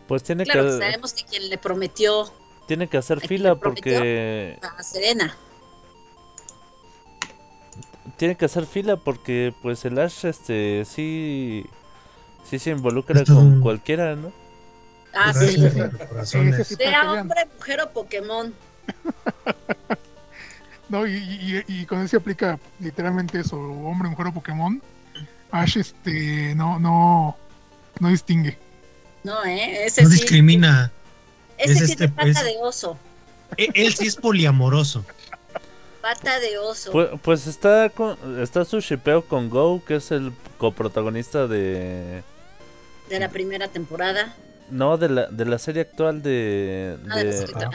Pues tiene claro, que sabemos que quien le prometió tiene que hacer ¿A quién fila porque a Serena. tiene que hacer fila porque pues el Ash este sí Sí se involucra con cualquiera, ¿no? Ah, sí. sí Sea hombre, mujer o Pokémon. No, y, y, y con eso se aplica literalmente eso, hombre, mujer o Pokémon. Ash este no, no, no distingue. No, ¿eh? Ese No sí. discrimina. Ese es sí este, es- de oso. E- Él sí es poliamoroso. Pata de oso. Pues, pues está con, está su shipeo con Go, que es el coprotagonista de de la primera temporada. no de la de la serie actual de Ah, de la de, serie- ah,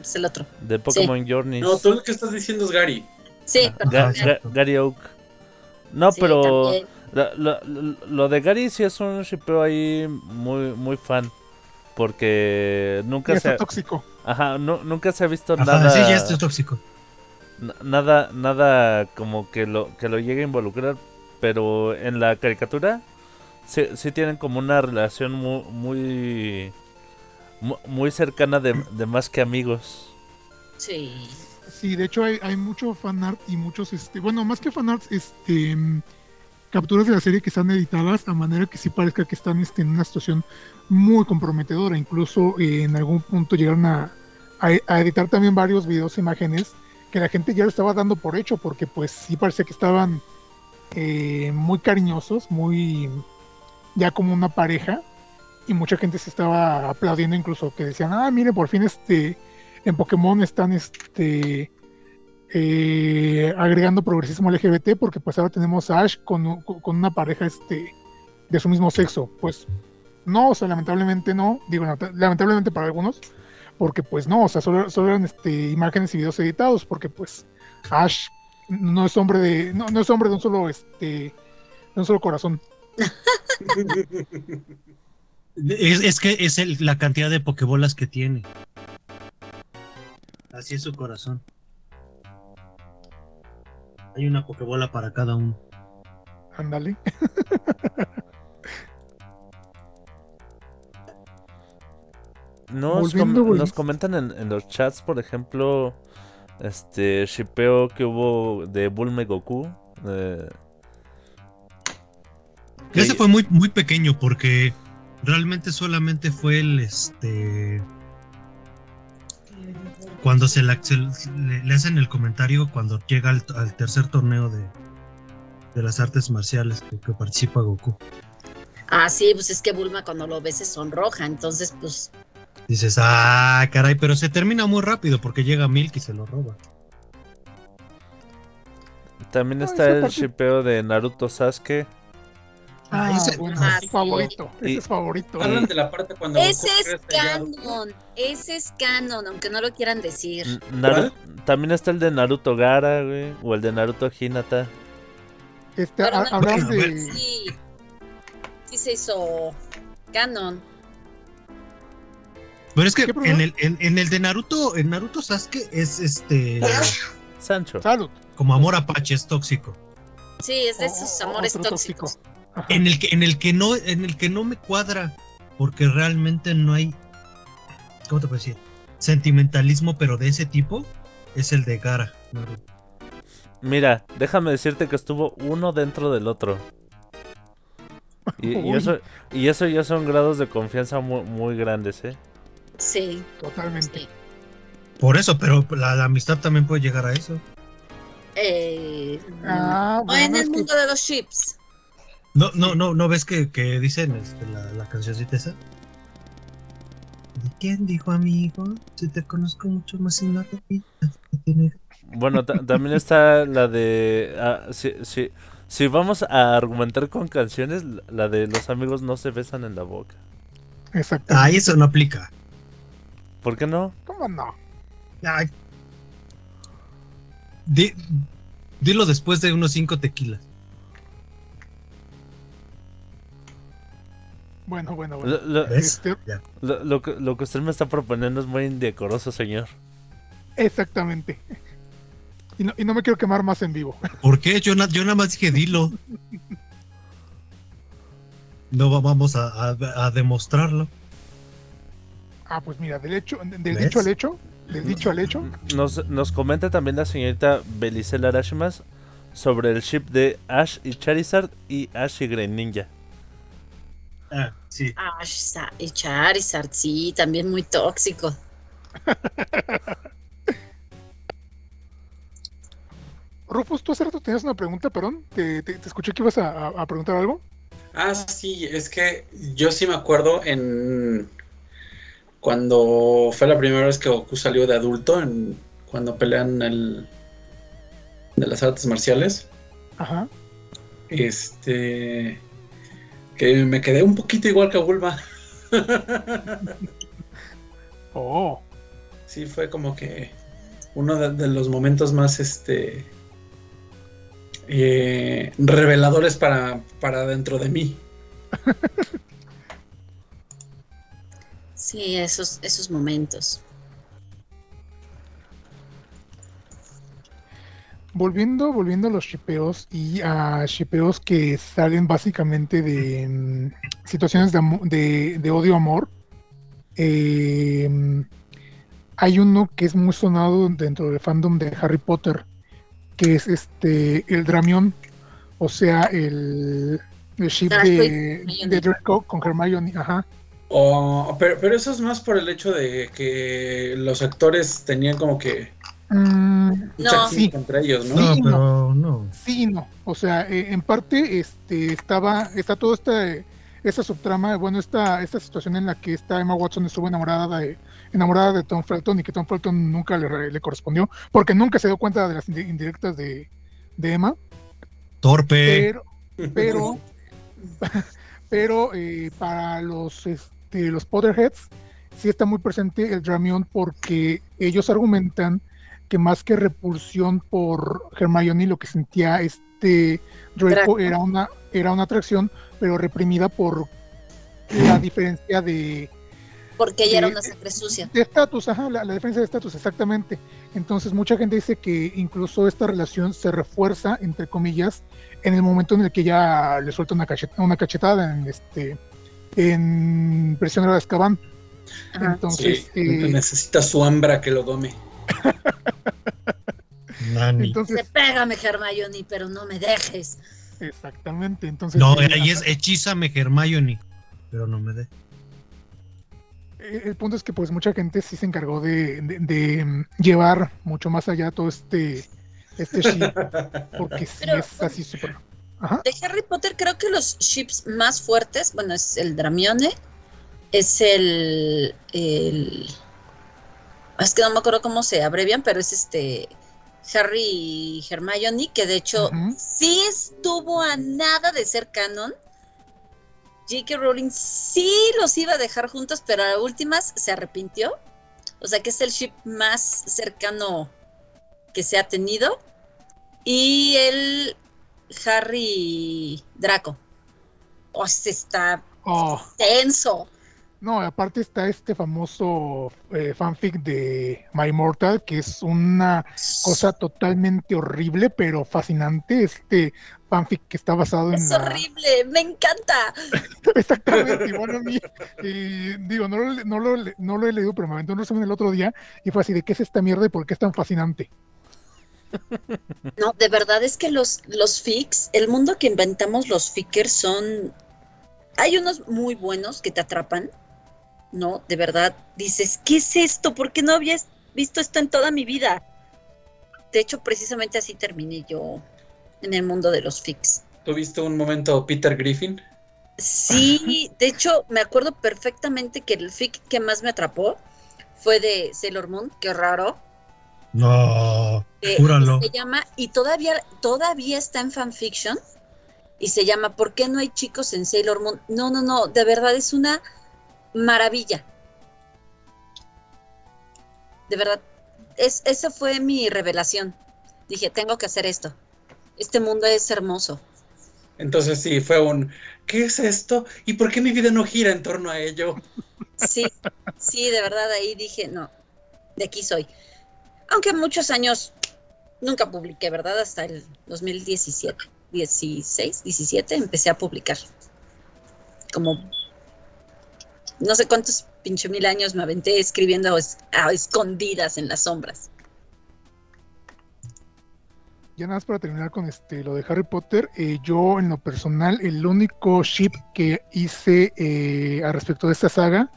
es el otro. de Pokémon Journeys. No, tú lo que estás diciendo es Gary. Sí, perdón. Ga-. Ga- Gary Oak. No, Sí, pero la- la- lo, de Gary sí es un shipeo ahí muy muy fan porque Y nunca se está ha, tóxico. ajá, nu- nunca se ha visto Ajá, nada sí, ya esto es tóxico. Na- nada nada como que lo que lo llegue a involucrar pero en la caricatura sí, sí tienen como una relación muy muy mu- muy cercana de, de más que amigos Sí. Sí, de hecho hay, hay mucho fanart y muchos, este, bueno, más que fanarts, este, mm, capturas de la serie que están editadas a manera que sí parezca que están este, en una situación muy comprometedora. Incluso eh, en algún punto llegaron a, a- a editar también varios videos e imágenes que la gente ya lo estaba dando por hecho porque pues sí parecía que estaban eh, muy cariñosos, muy ya como una pareja y mucha gente se estaba aplaudiendo incluso que decían, ah, mire, por fin este en Pokémon están este eh, agregando progresismo LGBT porque pues ahora tenemos a Ash con, con una pareja este de su mismo sexo. Pues no, o sea, lamentablemente no, digo lamenta- lamentablemente para algunos, porque pues no, o sea, solo, solo eran este, imágenes y videos editados, porque pues Ash no es hombre de, no, no es hombre de un solo este de un solo corazón. Es, es que es el- la cantidad de pokebolas que tiene. Así es su corazón. Hay una pokebola para cada uno. Ándale. Nos, com- nos comentan en, en los chats, por ejemplo, este shipeo que hubo de Bulma y Goku. eh, que- Ese fue muy, muy pequeño porque realmente solamente fue el este. Cuando se, la- se- le, le hacen el comentario cuando llega al, al tercer torneo de, de las artes marciales que, que participa Goku. Ah, sí, pues es que Bulma cuando lo ves se sonroja, entonces pues Dices, ah, caray, pero se termina muy rápido porque llega Milk y se lo roba. También está el parte- shipeo de Naruto Sasuke. Ah, ese- bueno, es favorito, ese es favorito. Hablan de la parte cuando. ese es canon, ese es canon, aunque no lo quieran decir. También está el de Naruto Gara, güey, o el de Naruto Hinata. Este, Pero ha- no- habrás Bueno, a ver. de Sí, sí se hizo canon. Pero es que en el, en, en el de Naruto, en Naruto Sasuke es este Sancho. salud. como amor apache, es tóxico. Sí, es de esos O- amores tóxicos. tóxico. En el que, en el que no, en el que no me cuadra, porque realmente no hay, ¿cómo te puedo decir? Sentimentalismo, pero de ese tipo, es el de Gara. Naruto. Mira, déjame decirte que estuvo uno dentro del otro. Y, y eso, y eso ya son grados de confianza muy, muy grandes, ¿eh? Sí, Totalmente. sí. Por eso, pero la, la amistad también puede llegar a eso. Eh, Ah, o bueno, en es el que- mundo de los chips. No, no, no, no ves que, que dicen este, la, la cancioncita esa. ¿De quién dijo amigo? Si te conozco mucho más en la vida. Bueno, ta- también está la de... ah, si, si, si vamos a argumentar con canciones, la de los amigos no se besan en la boca. Exacto. Ah, eso no aplica. ¿Por qué no? ¿Cómo no? Ay. Di- dilo después de unos cinco tequilas. Bueno, bueno, bueno. Lo, lo-. Este, lo- lo que, lo que usted me está proponiendo es muy indecoroso, señor. exactamente. Y no, y no me quiero quemar más en vivo. ¿Por qué? Yo, na- yo nada más dije dilo. No va- vamos a, a- a demostrarlo. Ah, pues mira, del hecho, del ¿Ves? dicho al hecho, del dicho al hecho, Nos, nos comenta también la señorita Belicel Arashimas sobre el ship de Ash y Charizard y Ash y Greninja. Ah, sí. Sa- y Charizard, sí, también muy tóxico. Rufus, tú hace rato tenías una pregunta, perdón. Te, te- te escuché que ibas a- a preguntar algo. Ah, sí, es que yo sí me acuerdo en cuando fue la primera vez que Goku salió de adulto, en cuando pelean el de las artes marciales, Ajá. este que me quedé un poquito igual que a Bulma. Oh. Sí, fue como que uno de, de los momentos más este eh, reveladores para, para dentro de mí. Sí, esos, esos momentos. Volviendo, volviendo a los shipeos y a shipeos que salen básicamente de mm, situaciones de, de, de odio-amor. eh, hay uno que es muy sonado dentro del fandom de Harry Potter, que es este el Dramión, o sea, el, el ship de, de Draco con Hermione, ajá. O- pero, pero eso es más por el hecho de que los actores tenían como que Mm, No. química entre ellos, ¿no? No, Sí, pero no. Sí no. O sea, eh, en parte este, estaba, está toda esta, esta subtrama, bueno, esta, esta situación en la que esta Emma Watson estuvo enamorada de, enamorada de Tom Felton y que Tom Felton nunca le, le correspondió, porque nunca se dio cuenta de las indi- indirectas de, de Emma, Torpe. pero, pero, pero eh, para los, este, los Potterheads sí está muy presente el Dramión porque ellos argumentan que más que repulsión por Hermione lo que sentía este Draco era una era una atracción pero reprimida por la diferencia de Porque ella era una sangre sucia. de estatus, ajá, la, la diferencia de estatus, exactamente. Entonces, mucha gente dice que incluso esta relación se refuerza, entre comillas, en el momento en el que ella le suelta una, cachet- una cachetada en este en Prisionero de Azkaban. Ajá. Entonces, Sí, eh, necesita su hambra que lo dome. Nani. entonces, Dice, pégame, Hermione, pero no me dejes. exactamente. Entonces, No, eh, ahí es hechízame Hermione. Pero no me dé. eh, el punto es que pues mucha gente sí se encargó de, de- de, mm, llevar mucho más allá todo este este ship, porque sí Pero- es así súper. Ajá. De Harry Potter creo que los ships más fuertes, bueno, es el Dramione, es el, el es que no me acuerdo cómo se abrevian, pero es este Harry y Hermione, que de hecho sí estuvo a nada de ser canon. J.K. Rowling sí los iba a dejar juntos, pero a las últimas se arrepintió. O sea que es el ship más cercano que se ha tenido. Y el Harry Draco. O sea, está Oh. tenso. No, aparte está este famoso eh, fanfic de My Immortal, que es una cosa totalmente horrible, pero fascinante. Este fanfic que está basado en Es la... horrible, me encanta. Exactamente, igual a mí. eh, digo, no lo, no, lo, no lo he leído, pero me aventó un resumen el otro día y fue así de qué es esta mierda y por qué es tan fascinante. No, de verdad es que los, los fics, el mundo que inventamos los fickers son. Hay unos muy buenos que te atrapan, ¿no? De verdad, dices, ¿qué es esto? ¿Por qué no había visto esto en toda mi vida? De hecho, precisamente así terminé yo en el mundo de los fics. ¿Tuviste un momento Peter Griffin? Sí, de hecho, me acuerdo perfectamente que el fic que más me atrapó fue de Sailor Moon, qué raro. No. Júralo. se llama y todavía todavía está en fanfiction y se llama ¿Por qué no hay chicos en Sailor Moon? No, no, no, de verdad es una maravilla. De verdad, es, esa fue mi revelación. Dije, tengo que hacer esto. Este mundo es hermoso. Entonces sí, fue un ¿qué es esto? ¿Y por qué mi vida no gira en torno a ello? Sí, sí, de verdad ahí dije, no, de aquí soy. Aunque muchos años nunca publiqué, ¿verdad? Hasta el 2017, 16, 17 empecé a publicar. Como no sé cuántos pinche mil años me aventé escribiendo a, es- a escondidas en las sombras. ya nada más para terminar con este lo de Harry Potter, eh, yo en lo personal, el único ship que hice eh, a respecto de esta saga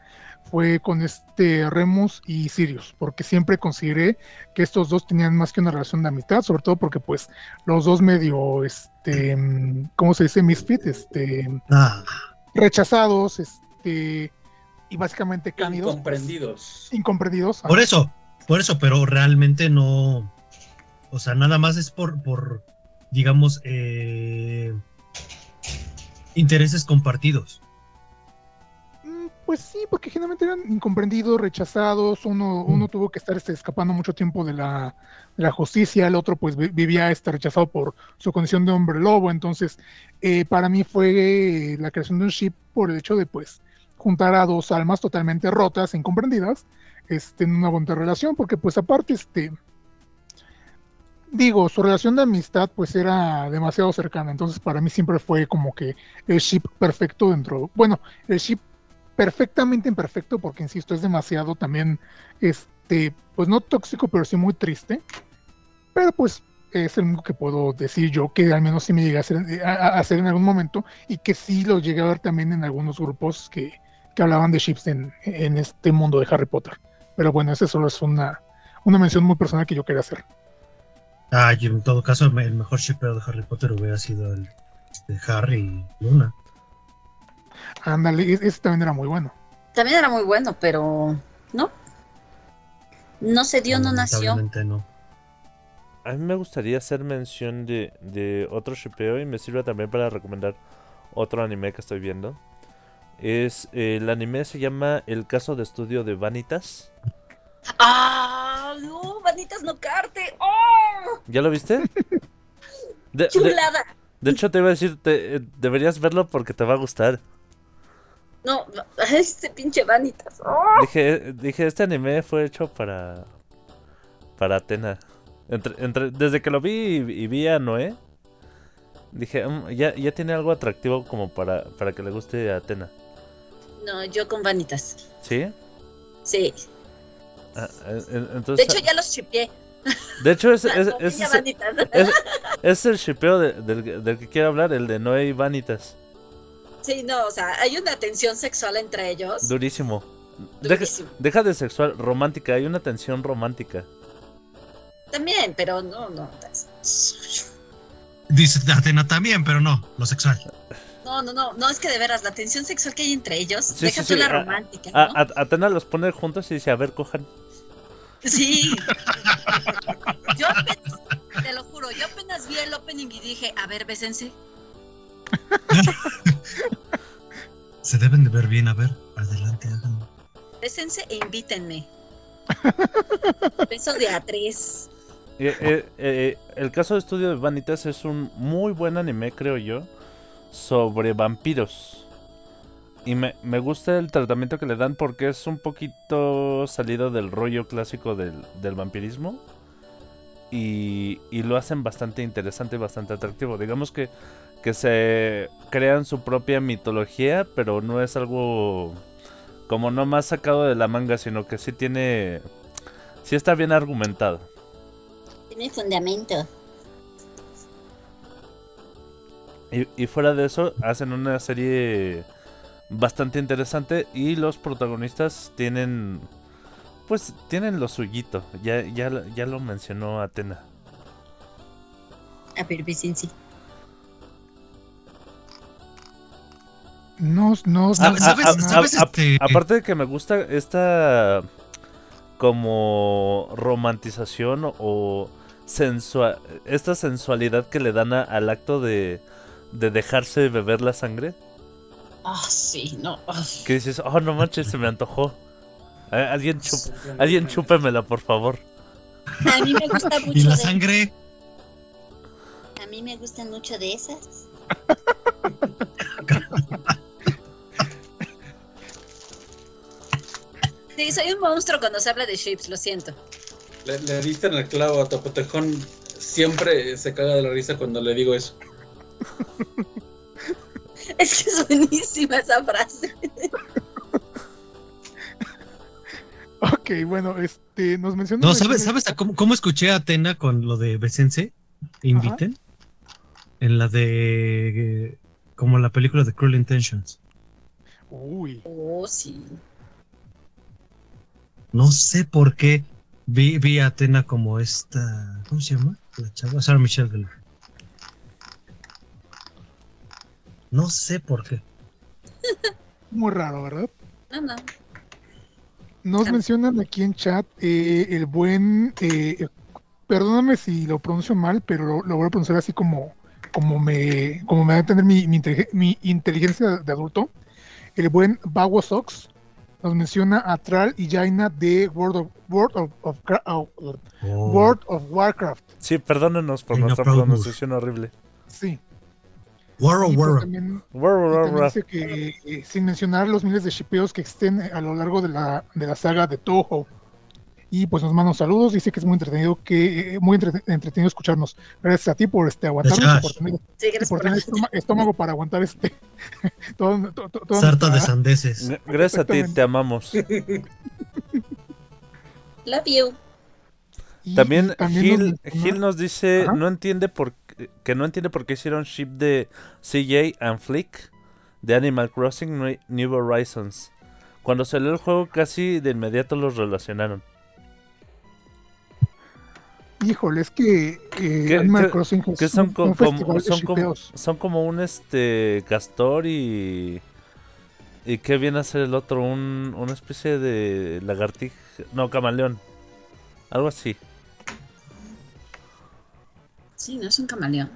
fue con este Remus y Sirius, porque siempre consideré que estos dos tenían más que una relación de amistad, sobre todo porque pues los dos medio, este, mm, ¿cómo se dice? Misfit, este, Ah, rechazados, este, y básicamente cánidos, Incomprendidos. incomprendidos. por eso, por eso, pero realmente no. O sea, nada más es por, por digamos, eh, intereses compartidos. Mm, Pues sí, porque generalmente eran incomprendidos, rechazados, uno, uno tuvo que estar este, escapando mucho tiempo de la, de la justicia, el otro pues vi- vivía este, rechazado por su condición de hombre lobo, entonces eh, para mí fue eh, la creación de un ship por el hecho de pues juntar a dos almas totalmente rotas, e incomprendidas, este, en una bonita relación, porque pues aparte este... Digo, su relación de amistad pues era demasiado cercana, entonces para mí siempre fue como que el ship perfecto dentro, bueno, el ship perfectamente imperfecto, porque insisto, es demasiado también, este, pues no tóxico, pero sí muy triste. Pero pues es el único que puedo decir yo que al menos sí me llegué a hacer, hacer en algún momento y que sí lo llegué a ver también en algunos grupos que, que hablaban de ships en, este mundo de Harry Potter. Pero bueno, esa solo es una, una mención muy personal que yo quería hacer. Ah, y en todo caso, el mejor shipeo de Harry Potter hubiera sido el de Harry y Luna. Ándale, ese también era muy bueno. También era muy bueno, pero no. No se dio, no nació. No. A mí me gustaría hacer mención de, de otro shipeo y me sirve también para recomendar otro anime que estoy viendo. Es eh, el anime se llama El caso de estudio de Vanitas. ¡Ah! ¡No! ¡Vanitas no carte! ¡Oh! ¿Ya lo viste? De, de- ¡Chulada! de hecho te iba a decir, te- eh, deberías verlo porque te va a gustar. No, este pinche Vanitas. ¡Oh! Dije, dije, este anime fue hecho para para Atena. Entre, entre, desde que lo vi y, y vi a Noé, dije, "Mm, ya, ya tiene algo atractivo como para, para que le guste a Atena. No, yo con Vanitas. ¿Sí? Sí. Ah, De hecho, ya los chipié. de hecho es, es, es, es- es el shipeo de- del, del que quiero hablar, el de Noé y Vanitas. Sí, no, o sea, hay una tensión sexual entre ellos. Durísimo. Deja, Durísimo. deja de sexual, romántica, hay una tensión romántica. También, pero no, no. Dice Atena también, pero no, lo sexual. No, no, no, no, es que de veras, la tensión sexual que hay entre ellos, Sí, deja sí, tú sí, la romántica, A- ¿no? a- Atena los pone juntos y dice, a ver, cojan. Sí. Yo apenas, te lo juro, yo apenas vi el opening y dije, a ver, bésense. Se deben de ver bien, a ver, adelante, háganlo. Bésense e invítenme. Beso de a tres. Eh, eh, eh, el caso de estudio de Vanitas es un muy buen anime, creo yo, sobre vampiros. Y me, me gusta el tratamiento que le dan porque es un poquito salido del rollo clásico del, del vampirismo. Y, y lo hacen bastante interesante y bastante atractivo. Digamos que, que se crean su propia mitología, pero no es algo como no más sacado de la manga, sino que sí tiene... Sí está bien argumentado. Tiene fundamento. Y, y fuera de eso, hacen una serie bastante interesante y los protagonistas tienen, pues, tienen lo suyito. Ya, ya, ya lo mencionó Atena. A ver, bésense. No, no, no- ¿Sabes- ah, no- ah, sabes ah, este- Aparte de que me gusta esta como romantización o- o sensua- esta sensualidad que le dan a- al acto de, de dejarse beber la sangre. Ah, sí, no. Que dices, oh no manches, se me antojó. Alguien, chup- alguien chúpemela, por favor. A mí me gusta mucho ¿Y la de- sangre? A mí me gustan mucho de esas. Sí, soy un monstruo cuando se habla de ships, lo siento. Le, le diste en el clavo a Topotejón. Siempre se caga de la risa cuando le digo eso. Es que es buenísima esa frase. Ok, bueno, este, nos mencionó. No, ¿sabes, ¿sabes a cómo, cómo escuché a Atena con lo de Besense? inviten. En la de. Como la película de Cruel Intentions. Uy. Oh, sí. No sé por qué vi, vi a Atena como esta. ¿Cómo se llama? La chava. Sarah Michelle Gellar. No sé por qué. Muy raro, ¿verdad? No, no. Nos mencionan aquí en chat eh, el buen, eh, perdóname si lo pronuncio mal, pero lo, lo voy a pronunciar así como, como me, como me va a entender mi, mi, inteligen- mi inteligencia de adulto. El buen Bago Sox nos menciona a Tral y Jaina de World of, World of, of Cra- of- Oh. World of Warcraft. Sí, perdónenos por nuestra pronunciación horrible. Sí. Warro, Y pues warro. también, War, y war, también war. dice que eh, sin mencionar los miles de shipeos que existen a lo largo de la, de la saga de Toho. Y pues nos manda saludos, dice que es muy entretenido, que eh, muy entre- entretenido escucharnos. Gracias a ti por este aguantarnos, por Gracias. tener, Sí, y gracias por tener estómago, estómago para aguantar este todo, Sarta de sandeces. Gracias a ti, te amamos. Love you. y- También, Gil, nos menciona- Gil nos dice no entiende por que no entiende por qué hicieron ship de CJ and Flick de Animal Crossing New- New Horizons. Cuando salió el juego casi de inmediato los relacionaron. Híjole, es que eh, ¿Qué- Animal Crossing es Que son, un, co- un como, festival de son, como, shipeos. son como un este castor y y qué viene a ser el otro un una especie de lagartija no camaleón algo así Sí, no es un camaleón.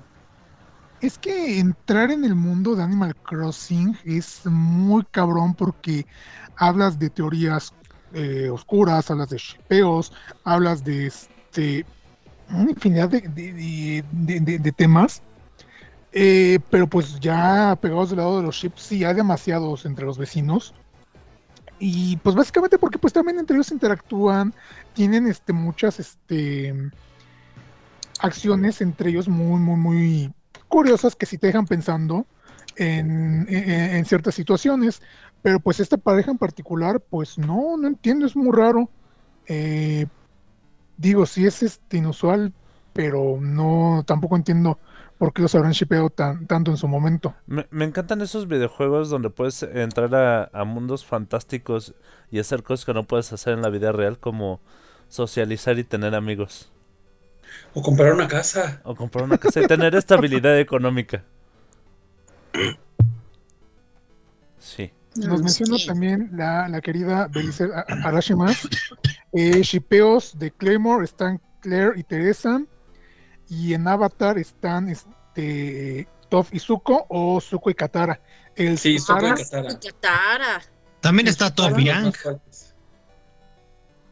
Es que entrar en el mundo de Animal Crossing es muy cabrón porque hablas de teorías eh, oscuras, hablas de shipeos, hablas de este una infinidad de, de- de- temas. Eh, pero pues ya pegados del lado de los ships, sí hay demasiados entre los vecinos. Y pues básicamente porque pues también entre ellos interactúan, tienen este muchas este acciones entre ellos muy, muy, muy curiosas que sí te dejan pensando en, en- en ciertas situaciones. Pero pues esta pareja en particular, pues no, no entiendo, es muy raro. Eh, digo, sí es este inusual, pero no, tampoco entiendo por qué los habrán shipeado tan, tanto en su momento. me, me encantan esos videojuegos donde puedes entrar a, a mundos fantásticos y hacer cosas que no puedes hacer en la vida real como socializar y tener amigos O comprar una casa. o comprar una casa y tener estabilidad económica sí Nos No, menciona sí. también la, la querida Belice Arashimas. Eh, shipeos de Claymore están Claire y Teresa. Y en Avatar están este, Toph y Zuko o Zuko y Katara. El Sí, Zuko y Katara. También está Top Los Yang.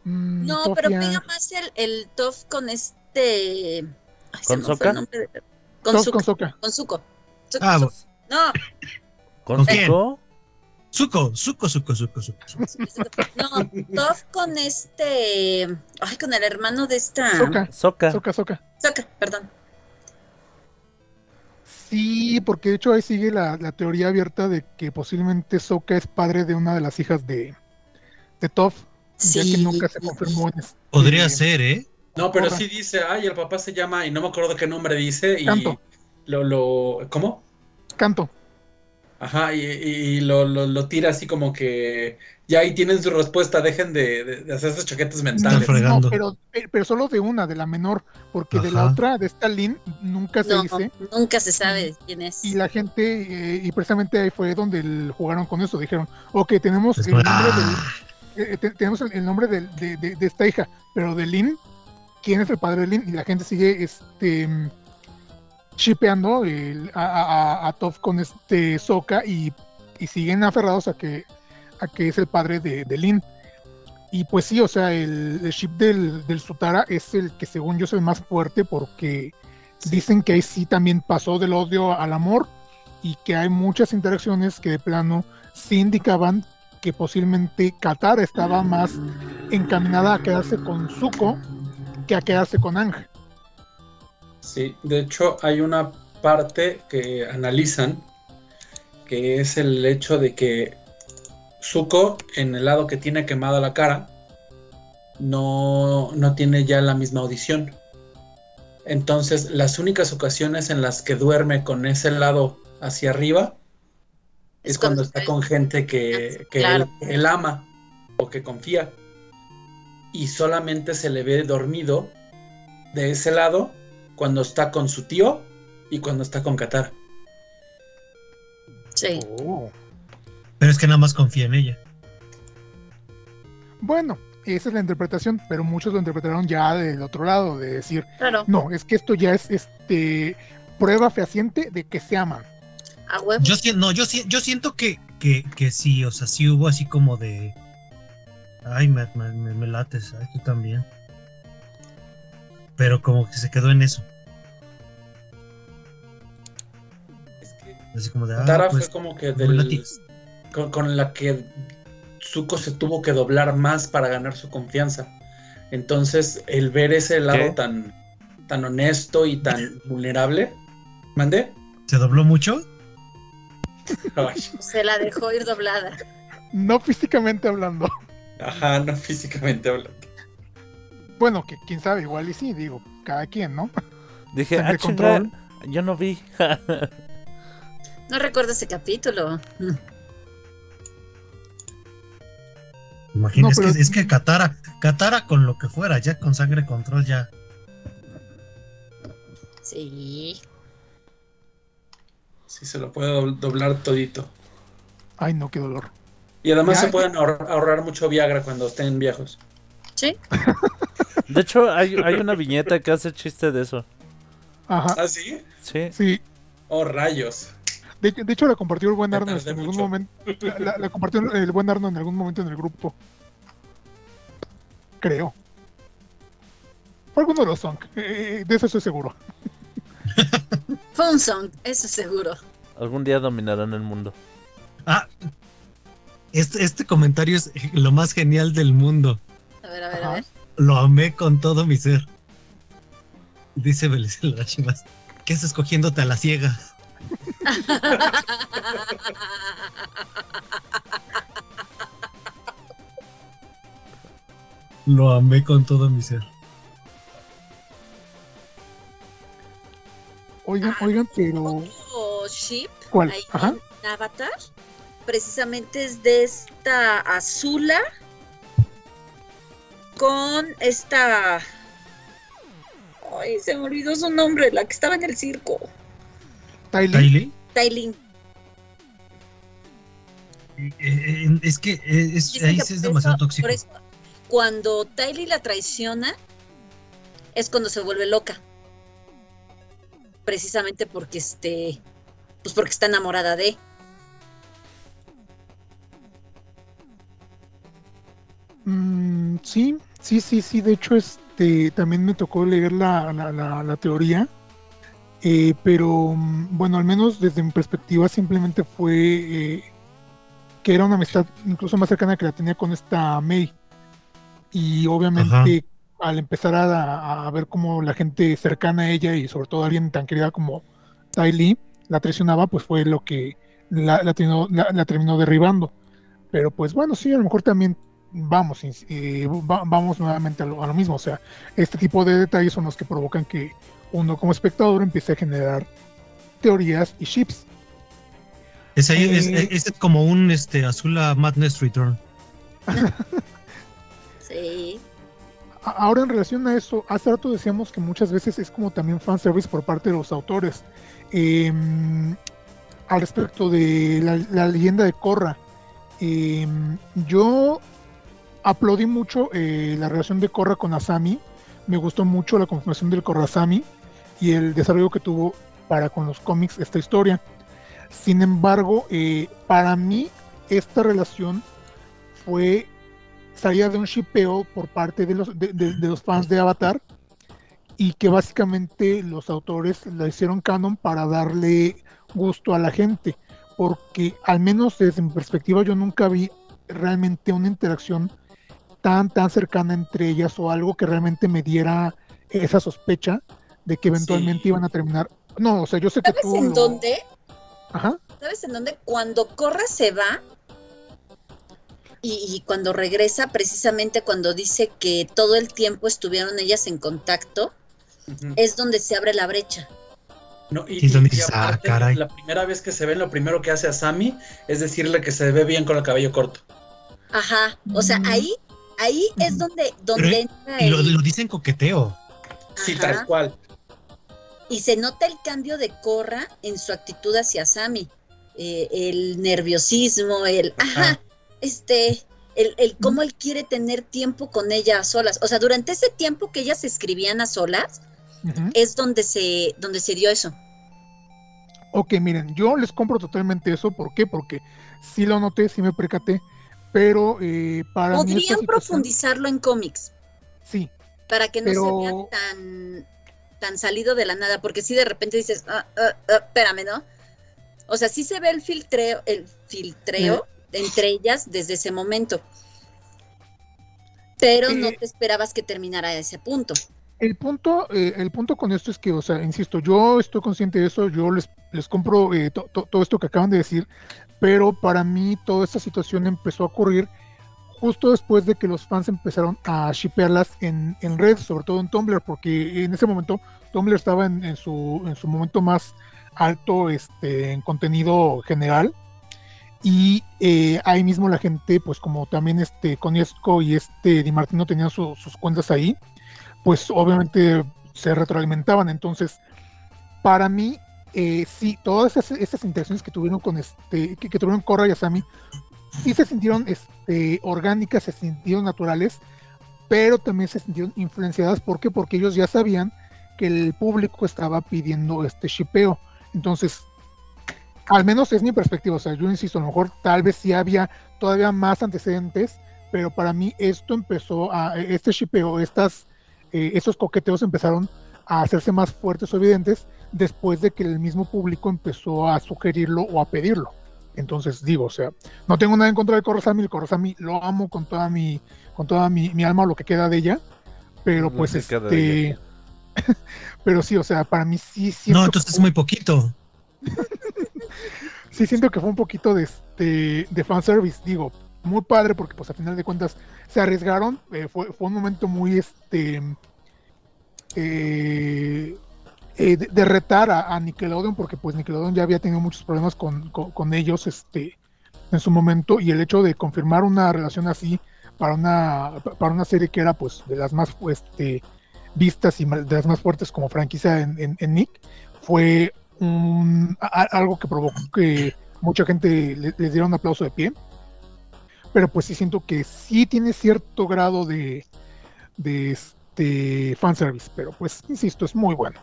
Mm, No, Toph pero Yang. pega más el, el Toff con este. Ay, ¿Con de- Con Toph Zuko. con Zuko. Ah, bu- No, con ¿Con quién? Zuko Zuko, Zuko, Zuko, Zuko, Zuko. no, Toff con este. Ay, con el hermano de esta. Sokka, Sokka Sokka, Sokka. Sokka, perdón. Sí, porque de hecho ahí sigue la, la teoría abierta de que posiblemente Sokka es padre de una de las hijas de, de Toph, ya que Sí. nunca se confirmó en este- Podría ser, ¿eh? No, pero sí dice, ay, el papá se llama, y no me acuerdo qué nombre dice, y Canto. lo, lo, ¿cómo? Canto. Ajá, y, y lo, lo, lo tira así como que ya ahí tienen su respuesta, dejen de, de, de hacer esas chaquetas mentales. No, pero, eh, pero solo de una, de la menor, porque de la otra, de esta Lin, nunca se No, dice. nunca se sabe quién es. Y la gente, eh, y precisamente ahí fue donde el- jugaron con eso. Dijeron, ok, tenemos Es el nombre, ah, del, eh, te- tenemos el, el nombre de- de esta hija, pero de Lin, ¿quién es el padre de Lin? Y la gente sigue este shipeando el- a, a, a- a Toph con este Sokka y, y siguen aferrados a que, a que es el padre de, de Lin. Y pues sí, o sea, el, el ship del, del Sutara es el que según yo es el más fuerte porque dicen que ahí sí también pasó del odio al amor y que hay muchas interacciones que de plano sí indicaban que posiblemente Katara estaba más encaminada a quedarse con Zuko que a quedarse con Ang. Sí, de hecho hay una parte que analizan, que es el hecho de que Zuko, en el lado que tiene quemada la cara, no, no tiene ya la misma audición. Entonces, las únicas ocasiones en las que duerme con ese lado hacia arriba es, Es cuando está está con gente que, que Claro. él, él ama o que confía. Y solamente se le ve dormido de ese lado cuando está con su tío y cuando está con Katara. Sí. Oh. Pero es que nada más confía en ella. Bueno, esa es la interpretación, pero muchos lo interpretaron ya del otro lado, de decir, Claro. no, es que esto ya es este prueba fehaciente de que se aman. A huevo. Yo siento, no, yo, yo siento que, que, que sí, o sea, sí hubo así como de. Ay, me, me, me- me lates, ay, tú también. Pero como que se quedó en eso. Es que Así como de. Ah, pues, fue como que del, con, con la que Zuko se tuvo que doblar más para ganar su confianza. Entonces, el ver ese lado ¿Qué? tan, tan honesto y tan vulnerable, ¿mandé? ¿Se dobló mucho? Se la dejó ir doblada. No físicamente hablando. ajá, no físicamente hablando. Bueno, que quién sabe, igual y sí, digo, cada quien, ¿no? Dije, Sangre ah, control. yo no vi. No recuerdo ese capítulo. Imagínate, No, es, pero- que, es que Katara, Katara con lo que fuera, ya con sangre control, ya. Sí. Sí, se lo puede dobl- doblar todito. Ay, no, qué dolor. Y además Ya. se pueden ahor- ahorrar mucho Viagra cuando estén viejos. Sí. De hecho, hay, hay una viñeta que hace chiste de eso. Ajá, ¿Ah, sí? Sí. sí. Oh, rayos. De, de hecho, la compartió el buen Arno en algún mucho. momento. La, la- la compartió el buen Arno en algún momento en el grupo. Creo. Fue alguno de los song. eh, de eso estoy seguro. Fue un song, eso seguro. Algún día dominarán el mundo. Ah, este, este comentario es lo más genial del mundo. A ver, a ver, a ver. Lo amé con todo mi ser. Dice Belisel Chivas. ¿Qué es escogiéndote a la ciega? Lo amé con todo mi ser. Oigan, oigan, pero. Ship ¿Cuál? ahí Ajá. en Avatar, precisamente es de esta Azula con esta. Ay, se me olvidó su nombre, la que estaba en el circo. Tylee. ¿Tylee? Tailin. Eh, eh, es que eh, es, Dicen ahí que es demasiado eso- tóxico. por eso, cuando Tylee la traiciona, es cuando se vuelve loca. Precisamente porque este. Pues porque está enamorada de. Mm, sí, sí, sí, sí. De hecho, este también me tocó leer la, la, la- la teoría. Eh, pero mm, bueno, al menos desde mi perspectiva, simplemente fue eh, que era una amistad incluso más cercana que la tenía con esta May. Y obviamente, al empezar a, a ver cómo la gente cercana a ella y sobre todo alguien tan querida como Ty Lee la traicionaba, pues fue lo que la, la terminó, la- la terminó derribando. Pero pues bueno, sí, a lo mejor también vamos, eh, va- vamos nuevamente a lo, a lo mismo. O sea, este tipo de detalles son los que provocan que uno como espectador empiece a generar teorías y chips. Es, ahí, es, Eh. es como un este, Azula Madness Return. Sí. Ahora en relación a eso, hace rato decíamos que muchas veces es como también fanservice por parte de los autores. Em, al respecto de la, la leyenda de Korra, em, yo aplaudí mucho eh, la relación de Korra con Asami. Me gustó mucho la confirmación del Korra Asami y el desarrollo que tuvo para con los cómics esta historia. Sin embargo, eh, para mí esta relación fue salía de un shipeo por parte de los fans de Avatar y que básicamente los autores la hicieron canon para darle gusto a la gente, porque al menos desde mi perspectiva yo nunca vi realmente una interacción tan tan cercana entre ellas o algo que realmente me diera esa sospecha de que eventualmente Sí. iban a terminar. No, o sea, yo sé que ¿Sabes tú en lo- dónde? Ajá. ¿Sabes en dónde? Cuando Corra se va y, y cuando regresa, precisamente cuando dice que todo el tiempo estuvieron ellas en contacto, es donde se abre la brecha. No, y, Sí, es donde y- y ah, aparte, caray. la primera vez que se ven, lo primero que hace a Sammy es decirle que se ve bien con el cabello corto. Ajá, o sea, Mm. ahí, ahí es donde, donde Pero- entra Y lo, el- lo dicen coqueteo. Sí, Ajá. tal cual. y se nota el cambio de Corra en su actitud hacia Sammy. Eh, el nerviosismo, el ajá, Ajá. este, el, el cómo él quiere tener tiempo con ella a solas. O sea, durante ese tiempo que ellas escribían a solas, es donde se, donde se dio eso. Ok, miren, yo les compro totalmente eso. ¿Por qué? Porque sí lo noté, sí me percaté. Pero eh, para Podrían profundizarlo en cómics Sí, para que no Pero- se vea tan, tan salido de la nada, porque si de repente dices, ah, ah, ah, espérame, ¿no? O sea, sí se ve el filtreo, el filtreo entre ellas desde ese momento. Pero no Eh, te esperabas que terminara a ese punto. El punto, eh, el punto con esto es que, o sea, insisto, yo estoy consciente de eso, yo les, les compro eh, to- to- todo esto que acaban de decir, pero para mí toda esta situación empezó a ocurrir justo después de que los fans empezaron a shipearlas en, en redes, sobre todo en Tumblr, porque en ese momento Tumblr estaba en, en su, en su momento más alto este, en contenido general. Y eh, ahí mismo la gente, pues como también este Coniesco y este Di Martino tenían su- sus cuentas ahí, pues obviamente se retroalimentaban. Entonces, para mí, eh, sí, todas esas, esas interacciones que tuvieron con este, que, que tuvieron Korra y Asami, sí se sintieron este, orgánicas, se sintieron naturales, pero también se sintieron influenciadas. ¿Por qué? Porque ellos ya sabían que el público estaba pidiendo este shipeo. Entonces, al menos es mi perspectiva. O sea, yo insisto, a lo mejor tal vez sí había todavía más antecedentes, pero para mí esto empezó a, este shipeo, estas, eh, esos coqueteos empezaron a hacerse más fuertes o evidentes después de que el mismo público empezó a sugerirlo o a pedirlo. Entonces digo, o sea, no tengo nada en contra de Korrasami, el Korrasami lo amo con toda mi, con toda mi, mi alma, lo que queda de ella, pero Lo pues este, pero sí, o sea, para mí sí siento No, entonces es muy poquito. sí siento que fue un poquito de este de fanservice, digo, muy padre porque pues a final de cuentas se arriesgaron, eh, fue, fue un momento muy este eh, eh, de, retar a, Nickelodeon porque pues Nickelodeon ya había tenido muchos problemas con, con- ellos este en su momento y el hecho de confirmar una relación así para una para una serie que era pues de las más este, vistas y de las más fuertes como franquicia en, en- Nick fue un, algo que provocó que mucha gente le- les diera un aplauso de pie pero pues sí siento que sí tiene cierto grado de de este fanservice pero pues insisto es muy bueno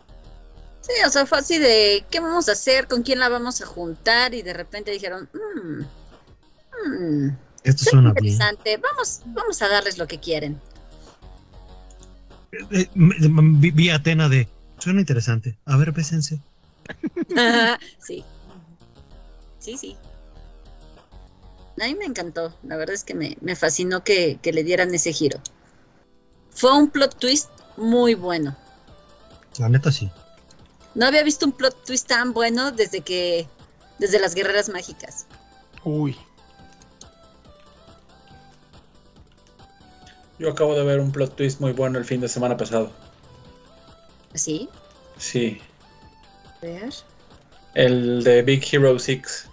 Sí, o sea, fue así de, ¿qué vamos a hacer? ¿Con quién la vamos a juntar? Y de repente dijeron, mmm, mmm, Esto suena bien. vamos, vamos a darles lo que quieren. Eh, me- vi, vi a Atena de. Suena interesante. A ver, bésense. sí. Sí, sí. A mí me encantó. La verdad es que me, me fascinó que, que le dieran ese giro. Fue un plot twist muy bueno. La neta sí. No había visto un plot twist tan bueno desde que. desde las guerreras mágicas. uy Yo acabo de ver un plot twist muy bueno el fin de semana pasado. ¿Sí? Sí, A ver. el de Big Hero 6.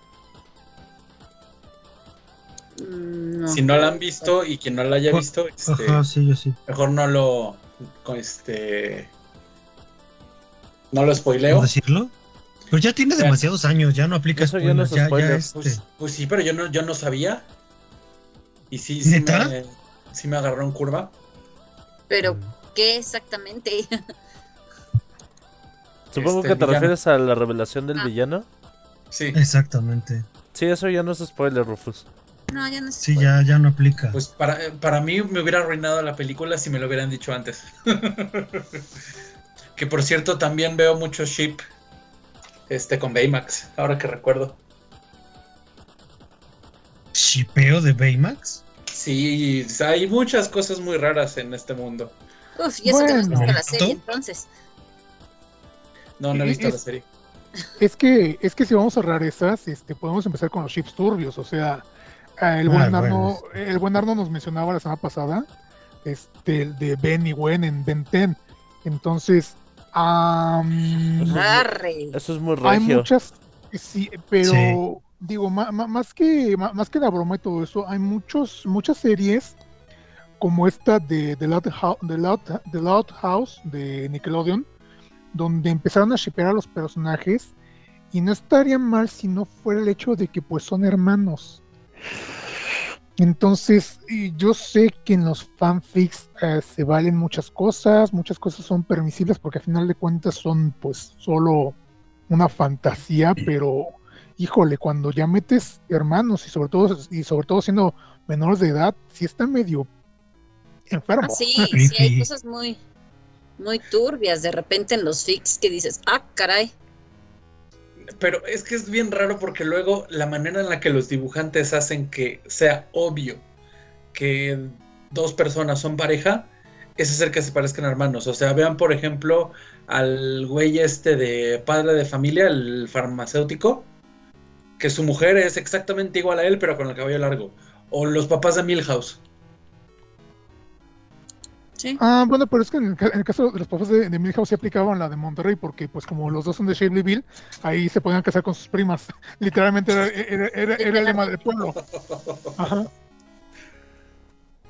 Mm, No. Si no la han visto y quien no la haya visto, este, Ajá, sí, yo sí. mejor no lo. con Este. No lo ¿Puedo spoileo. decirlo? Pero ya tiene demasiados años, ya no aplica Eso ya no spoilers, es ya, ya, spoiler. este. Pues, pues sí, pero yo no, yo no sabía. Y sí, sí ¿Neta? me, sí me agarró en curva. Pero, ¿qué exactamente? Supongo Este, que te villano. refieres a la revelación del Ah. villano. Sí. Exactamente. Sí, eso ya no es spoiler, Rufus. No, ya no. Sí, ya, ya no aplica. Pues para, eh, para mí me hubiera arruinado la película si me lo hubieran dicho antes. que por cierto también veo mucho ship este con Baymax, ahora que recuerdo. ¿Shipeo de Baymax? Sí, hay muchas cosas muy raras en este mundo. Uf, y eso que no has Bueno. visto la serie, entonces. No, no he Y- visto es- la serie. Es que, es que si vamos a rarezas, este, podemos empezar con los chips turbios, o sea, el Ah, buen bueno. Arno, el buen Arno nos mencionaba la semana pasada, este, de Ben y Gwen en Ben 10. Entonces, Am, Eso es- Arre. Eso es muy hay regio. muchas, sí, pero Sí. digo, ma- ma- más que ma- más que la broma y todo eso, hay muchos muchas series como esta de The Loud, Hou- The Loud- The Loud House de Nickelodeon, donde empezaron a shipear a los personajes y no estaría mal si no fuera el hecho de que pues son hermanos. Entonces, y yo sé que en los fanfics eh, se valen muchas cosas, muchas cosas son permisibles porque al final de cuentas son pues solo una fantasía, pero híjole, cuando ya metes hermanos y sobre todo y sobre todo siendo menores de edad, sí está medio enfermo. Ah, sí, sí, hay cosas muy, muy turbias de repente en los fics que dices, ah, caray. Pero es que es bien raro porque luego la manera en la que los dibujantes hacen que sea obvio que dos personas son pareja es hacer que se parezcan hermanos. O sea, vean por ejemplo al güey este de padre de familia, el farmacéutico, que su mujer es exactamente igual a él pero con el cabello largo. O los papás de Milhouse. Sí. Ah, bueno, pero es que en el, ca- en el caso de los papás de, de Milhouse sí aplicaban la de Monterrey, porque pues como los dos son de Shableyville, ahí se podían casar con sus primas. Literalmente era, era, era- era el lema del pueblo. Ajá.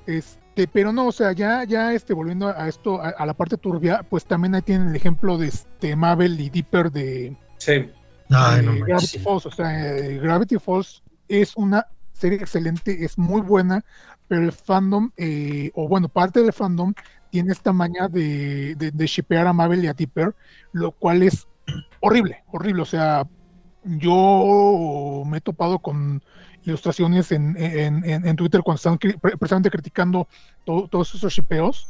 Este, pero no, o sea, ya, ya este, volviendo a esto, a, a la parte turbia, pues también ahí tienen el ejemplo de este Mabel y Dipper de, Sí. Ay, no Gravity. Falls. O sea, eh, Gravity Falls es una serie excelente, es muy buena, pero el fandom, eh, o bueno, parte del fandom tiene esta maña de, de, a Mabel y a Tipper, lo cual es horrible, horrible. O sea, yo me he topado con ilustraciones en, en, en- en Twitter cuando están cri- precisamente criticando to- todos esos shipeos,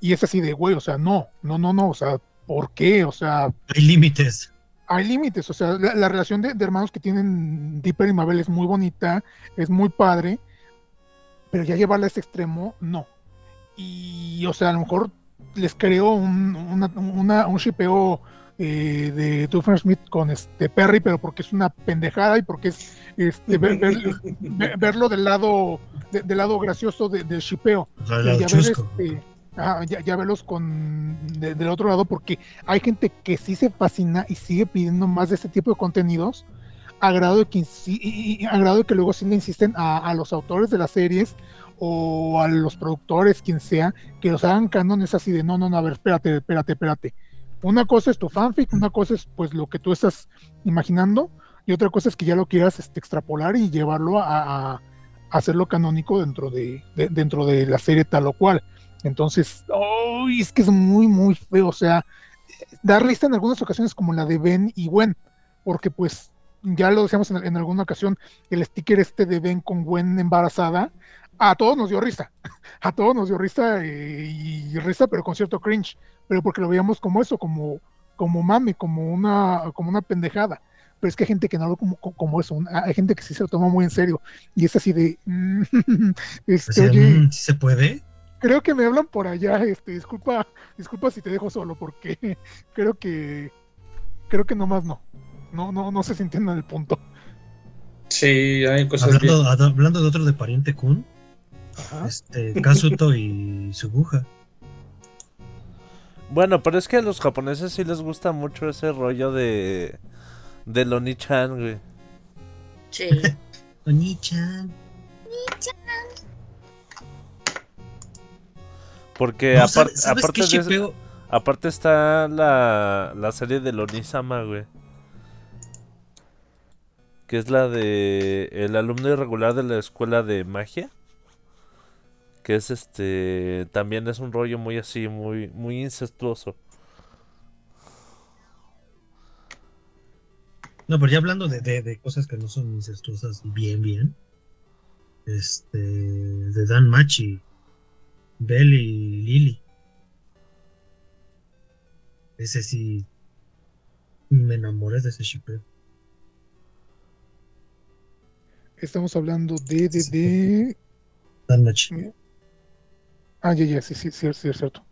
y es así de, güey, o sea, no, no, no, no, o sea, ¿por qué? O sea, Hay límites. hay límites, o sea, la, la relación de, de hermanos que tienen Dipper y Mabel es muy bonita, es muy padre, pero ya llevarla a ese extremo, no. Y, o sea, a lo mejor les creo un, una, una- un shipeo eh, de Duffer Smith con este Perry, pero porque es una pendejada y porque es este, ver- ver- ver- verlo del lado de- del lado gracioso de- del shipeo. O sea, ya este, ya, ya verlos con de- del otro lado porque hay gente que sí se fascina y sigue pidiendo más de este tipo de contenidos a que luego sí le insisten a, los autores de las series o a los productores quien sea que los hagan canon es así de no no no a ver espérate espérate espérate una cosa es tu fanfic una cosa es pues lo que tú estás imaginando y otra cosa es que ya lo quieras este, extrapolar y llevarlo a, hacerlo canónico dentro de, de- dentro de la serie tal o cual. Entonces, ¡ay! es que es muy, muy feo. O sea, dar risa en algunas ocasiones como la de Ben y Gwen, porque pues ya lo decíamos en, en alguna ocasión, el sticker este de Ben con Gwen embarazada, a todos nos dio risa. A todos nos dio risa eh, y risa, pero con cierto cringe. Pero porque lo veíamos como eso, como, como mame, como una, como una pendejada pero es que hay gente que no lo como, como eso, hay gente que sí se lo toma muy en serio y es así de, este, O sea, oye, mm, ¿sí se puede? creo que me hablan por allá, este, disculpa, disculpa si te dejo solo porque creo que, creo que nomás no, no, no, no se sintiendo en el punto. Sí, hay cosas bien. Hablando, ad- hablando de otro de pariente Kun, Ajá. este, Kazuto y Subuja. Bueno, pero es que a los japoneses sí les gusta mucho ese rollo de. de Loni-chan, güey. Sí. Oni-chan. Porque No, apar- ¿sabes- sabes aparte, de aparte está la, la serie de Lonisama, güey. Que es la de el alumno irregular de la escuela de magia. Que es este. También es un rollo muy así, muy, muy incestuoso. No, pero ya hablando de, de- de cosas que no son incestuosas bien, bien. Este. De Dan Machi. Bell y Lily. Ese sí. Me enamoré de ese Estamos hablando de, de, de, Machi. ah, ya, ya, sí, sí, sí, sí, es cierto.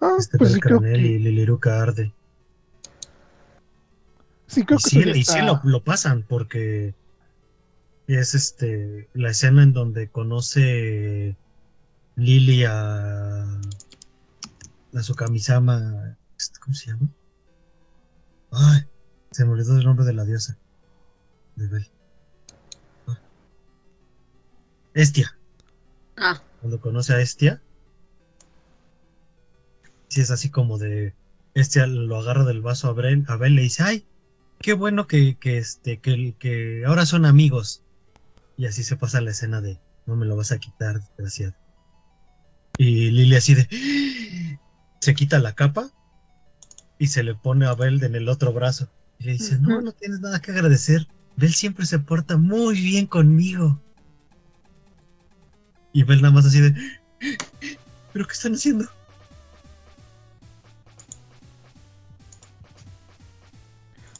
Ah, Este pues Bell sí creo Canel y que, Liliruka Arde. sí creo Y que sí, y sí lo, lo pasan porque es este la escena en donde conoce Lily a, a su kamisama ¿Cómo se llama? Ay, se me olvidó el nombre de la diosa. De Bel. Estia. Ah, Cuando conoce a Estia. Si es así como de. Estia lo agarra del vaso a Bel, a Bel le dice, ay, qué bueno que, que este, que, que ahora son amigos. Y así se pasa la escena de no me lo vas a quitar, desgraciado. Y Lily así de se quita la capa y se le pone a Bel en el otro brazo. Y le dice, no, no tienes nada que agradecer. Bel siempre se porta muy bien conmigo. Y Bel nada más así de, ¿pero qué están haciendo?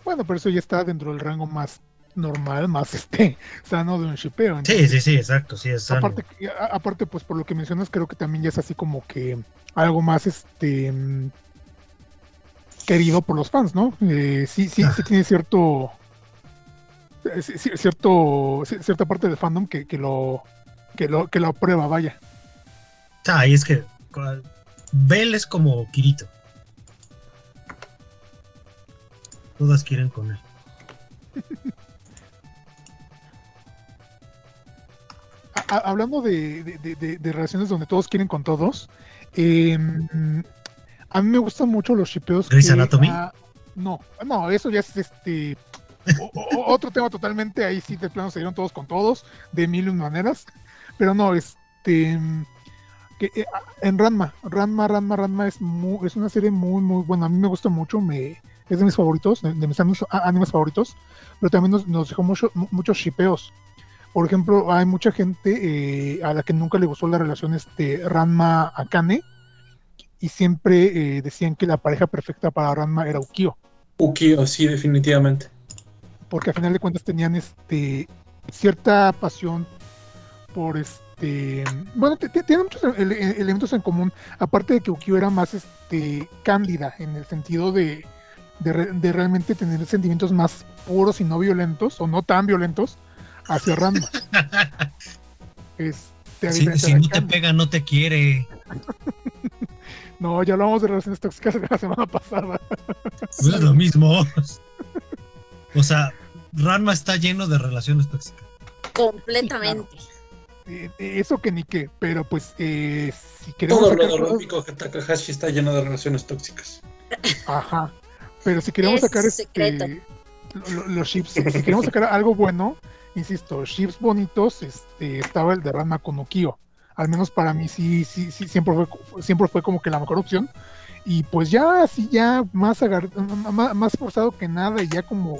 Bueno, pero eso ya está dentro del rango más normal, más este sano de un shipeo. Sí, sí, sí, exacto, sí, es sano. Aparte, aparte, pues por lo que mencionas, creo que también ya es así como que algo más este mm, querido por los fans, ¿no? Eh, sí, sí, sí tiene cierto eh, cierto ci- cierta parte del fandom que, que lo que lo que lo aprueba, vaya. Ah, y es que cu- Bel es como Kirito. Todas quieren con él. Hablando de, de- de- de- de relaciones donde todos quieren con todos, eh, a mí me gustan mucho los shipeos. ¿Grey's Anatomy? ah, no, no, eso ya es este o- o- otro tema totalmente. Ahí sí, de plano se dieron todos con todos, de mil maneras. Pero no, este. Que, eh, ah, en Ranma, Ranma, Ranma, Ranma es, mu- es una serie muy, muy buena. A mí me gusta mucho, me, es de mis favoritos, de, de mis animes, a- animes favoritos. Pero también nos, nos dejó mucho, mu- muchos shipeos. Por ejemplo, hay mucha gente eh, a la que nunca le gustó la relación este, Ranma-Akane y siempre eh, decían que la pareja perfecta para Ranma era Ukio, Ukio, sí, definitivamente. porque a final de cuentas tenían este cierta pasión por este bueno t- t- tienen muchos ele- ele- elementos en común aparte de que Ukio era más este cándida en el sentido de, de, re- de realmente tener sentimientos más puros y no violentos o no tan violentos hacia Ranma este, a Si, no te pega, no te quiere. No, ya hablamos de relaciones tóxicas la semana pasada. No es lo mismo. O sea, Ranma está lleno de relaciones tóxicas. completamente. Eh, Eso que ni qué, pero pues eh, si queremos Todo lo sacar de cosas- Romiko Takahashi está lleno de relaciones tóxicas. Ajá. Pero si queremos Es sacar secreto. este, lo- lo- los chips, si queremos sacar algo bueno, insisto, chips bonitos, este, estaba el de Ranma con Ukio. Al menos para mí sí, sí, sí, siempre fue, siempre fue como que la mejor opción. Y pues ya así ya más, agar- más, más forzado que nada y ya como,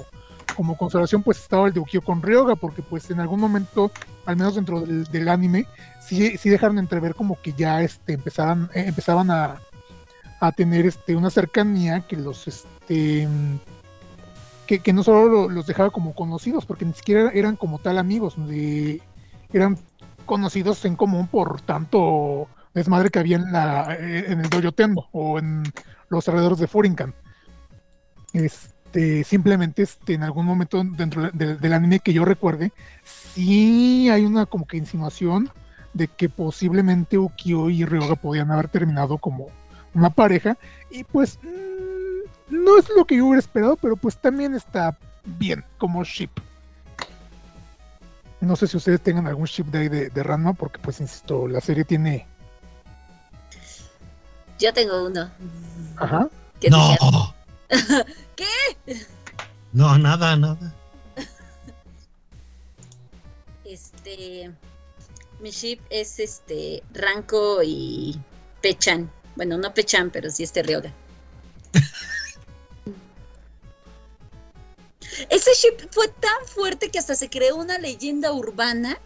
como consolación pues estaba el de Ukio con Ryoga porque pues en algún momento, al menos dentro del, anime, sí, sí dejaron entrever como que ya este, empezaban, eh, empezaban a, a tener este una cercanía que los este que, que no solo lo- los dejaba como conocidos porque ni siquiera eran como tal amigos de- eran conocidos en común por tanto desmadre que había en la en el dojo Tenmo o en los alrededores de Furinkan este simplemente este en algún momento dentro del, del anime que yo recuerde sí hay una como que insinuación de que posiblemente Ukio y Ryoga podían haber terminado como una pareja y pues mm, no es lo que yo hubiera esperado, pero pues también está bien como ship. No sé si ustedes tengan algún ship de ahí de, de Ranma, porque pues insisto, la serie tiene... Yo tengo uno. Ajá. No, ¿Qué? no, nada, nada. Este. Mi ship es este. Ranko y Pechan. Bueno, no Pechan, pero sí este Ryoga. Ese ship fue tan fuerte que hasta se creó una leyenda urbana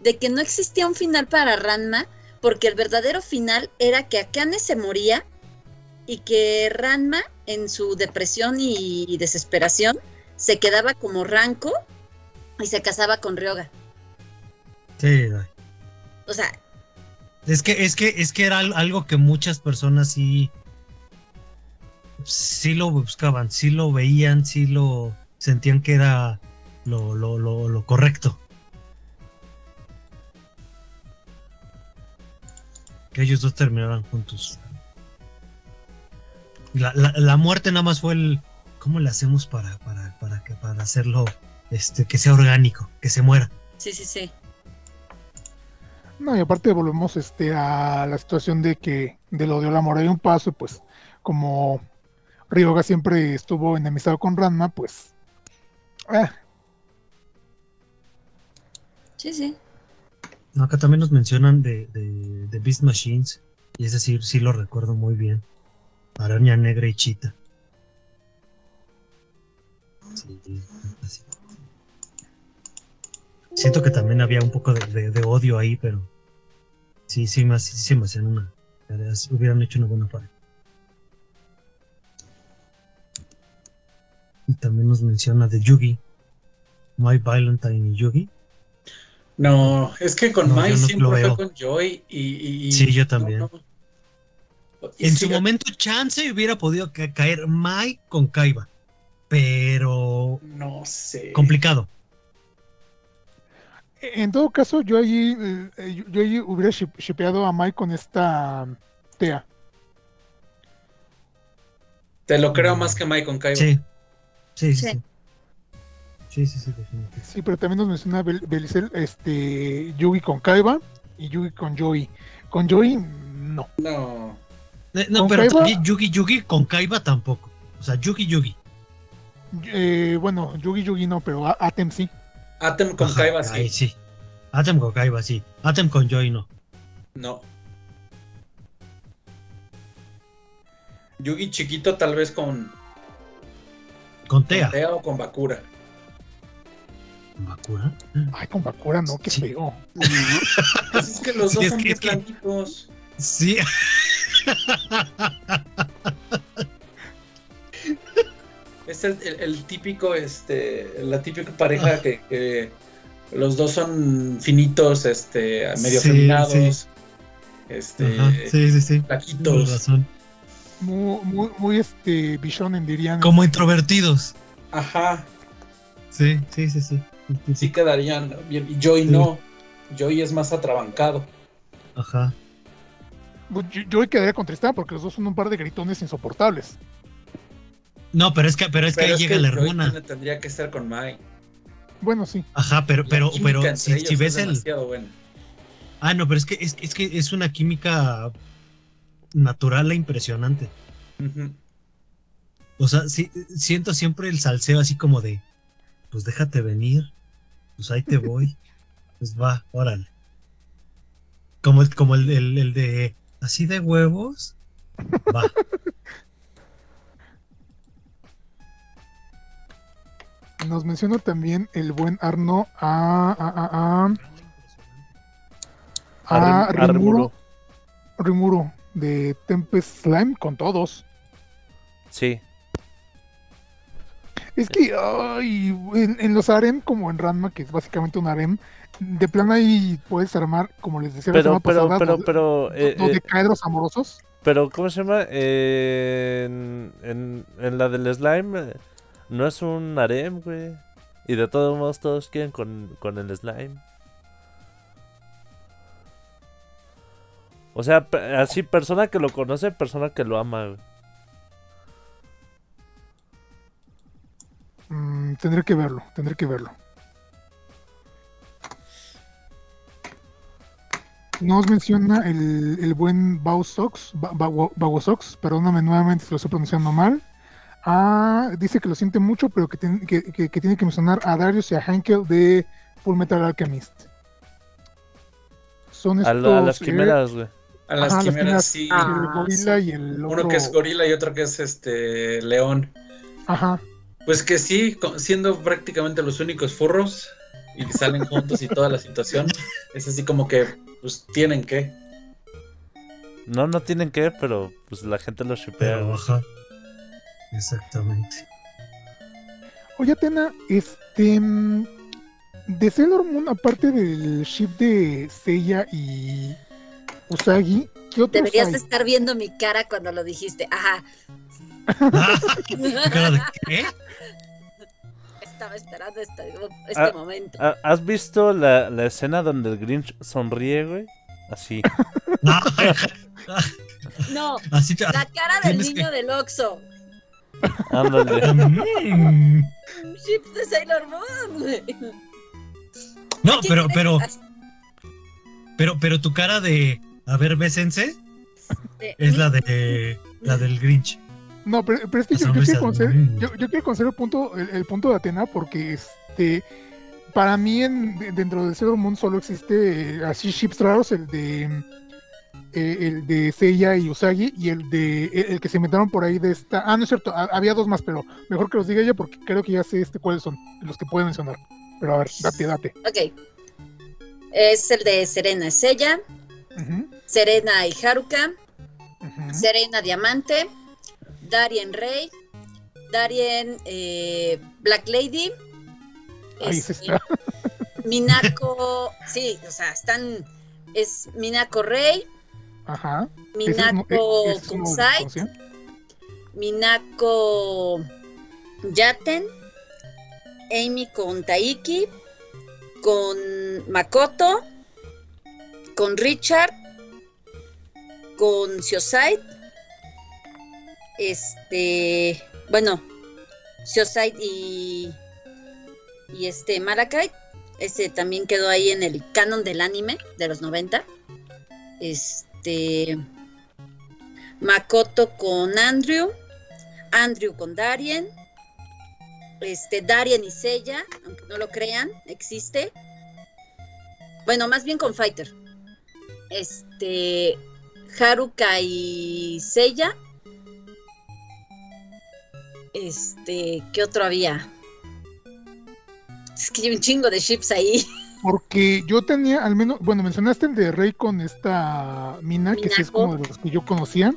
de que no existía un final para Ranma, porque el verdadero final era que Akane se moría y que Ranma, en su depresión y desesperación, se quedaba como Ranko y se casaba con Ryoga. Sí. O sea, es que, es que, es que era al- algo que muchas personas sí, sí lo buscaban, sí lo veían, sí lo sentían que era lo, lo, lo, lo correcto. Que ellos dos terminaran juntos. La, la- la muerte nada más fue el. ¿Cómo le hacemos para, para, para, que, para hacerlo este, que sea orgánico, que se muera? Sí, sí, sí. No, y aparte volvemos este a la situación de que del odio al amor hay un paso, y pues como Ryoga siempre estuvo enemistado con Ranma, pues ah, Sí, sí. No, acá también nos mencionan de, de, de Beast Machines. Y es decir, sí lo recuerdo muy bien. Araña negra y chita. Sí, así. Siento que también había un poco de, de- de odio ahí, pero sí, sí, más, sí, se me hacían una. Hubieran hecho una buena pareja. Y también nos menciona de Yugi. My Valentine y Yugi. No, es que con No, Mai no siempre fue con Joy y, y- y- Sí, yo también. no, En su momento, chance hubiera podido ca- caer Mai con Kaiba. Pero No sé. complicado. en todo caso yo allí eh, eh, yo, yo allí hubiera ship- shipeado a Mai con esta um, Tea. Te lo creo más que Mai con Kaiba. Sí. Sí, sí, Sí. sí. Sí, sí, sí, definitivamente. Sí, pero también nos menciona Bel Belicel, este Yugi con Kaiba y Yugi con Joey. Con Joey no. No. Eh, No, ¿Con pero Kaiba? también Yugi Yugi con Kaiba tampoco. O sea, Yugi Yugi. Eh, bueno, Yugi Yugi no, pero Atem sí. Atem con Ajá, Kaiba sí. Atem con Kaiba sí. Atem con Joy no. No. Yugi chiquito tal vez con, Con con Tea. Tea o con Bakura. Bakura. Ay, con Bakura no, qué Sí. feo. Pues es que los Sí, dos es son que- bien es que-. Sí. Es el, el- el típico, este, la típica pareja que, que los dos son finitos, este, medio Sí, afeminados, este, Ajá, Sí, sí, sí. Tienes flaquitos. razón. Muy, muy, muy este bichonen dirían. Como introvertidos. Ajá, Sí, sí, sí, sí. sí quedarían bien. Y Joy Sí. no. Joy es más atrabancado. Ajá. Yo, yo quedaría con Tristán porque los dos son un par de gritones insoportables. No, pero es que, pero es que ahí llega la hermana. tendría que estar con Mai. Bueno, sí. Ajá, pero, La pero, pero si, ves el. Ah, no, pero es que es, es que es una química natural e impresionante. O sea, sí, siento siempre el salseo así como de, pues déjate venir, pues ahí te voy, pues va, órale. Como el, como el, el- el de, así de huevos, va. Nos menciona también el buen Arno a. a, a, a, a A Rim- a Rimuro, Rimuro. Rimuro de Tempest Slime con todos. Sí. Es que ay, en, en los harem, como en Ranma, que es básicamente un harem, de plano ahí puedes armar, como les decía Pero, pero, pasada, pero, pero, eh, eh, decaedros amorosos. pero, ¿cómo se llama? Eh, en, en, en la del slime, eh, no es un harem, güey. Y de todos modos todos quieren con, con el slime. O sea, así persona que lo conoce, persona que lo ama, güey. Mm, tendré que verlo, tendré que verlo. Nos menciona el, el buen Bausox, Ba- Ba- Bagosox, perdóname nuevamente si lo estoy pronunciando mal. Ah, dice que lo siente mucho, pero que, tiene- que, que- que tiene que mencionar a Darius y a Henkel de Full Metal Alchemist. Son A, estos, la- a las eh, quimeras, güey. A las ajá, quimeras, sí. El gorila y el otro. Uno que es gorila y otro que es este león. Ajá. Pues que sí, siendo prácticamente los únicos furros y que salen juntos y toda la situación, es así como que pues tienen que. No, no tienen que, pero pues la gente lo shipea. Ajá. Exactamente. Oye, Atena, este. mm, De Sailor Moon, aparte del ship de Seiya y Usagi, ¿qué otros Deberías hay? de estar viendo mi cara cuando lo dijiste. Ajá. ¿Cara de qué? Estaba esperando este, este Ah, momento. ¿Ha- ¿Has visto la, la escena donde el Grinch sonríe, güey? Así. No, Así te- la cara del niño que- del Oxxo. Ándale. Mm. Chips de Sailor Moon, güey. No, ¿Qué pero, pero, pero, pero tu cara de, a ver, bésense, es la de, la del Grinch. No, pero, pero es que yo, quiero conocer, yo, yo quiero conocer el punto, el, el punto de Atena porque este para mí en, de- dentro de Sailor Moon solo existe eh, así ships raros, el de eh, el de Seiya y Usagi y el de el, el que se inventaron por ahí de esta. Ah, no es cierto, ha- había dos más, pero mejor que los diga ella porque creo que ya sé este cuáles son los que pueden mencionar. Pero a ver, date, date. Ok. Es el de Serena es ella, Ujú, Serena y Haruka. Serena Diamante, Darien Rey, Darien eh, Black Lady. Ahí se este, está. Minako, sí, o sea, están. Es Minako Rey, Ajá. Es Minako eh, es Kunsai. Minako Yaten, Amy con Taiki, con Makoto, con Richard, con Siosite, este, bueno, Siosite y, y este Malakai, este también quedó ahí en el canon del anime de los 90. Este, Makoto con Andrew, Andrew con Darien, este, Darien y Seiya, aunque no lo crean, existe. Bueno, más bien con Fighter. Este, Haruka y Seiya. Este, ¿qué otro había? Es que hay un chingo de ships ahí. Porque yo tenía, al menos, bueno, mencionaste el de Rey con esta Mina, que sí es como de los que yo conocía,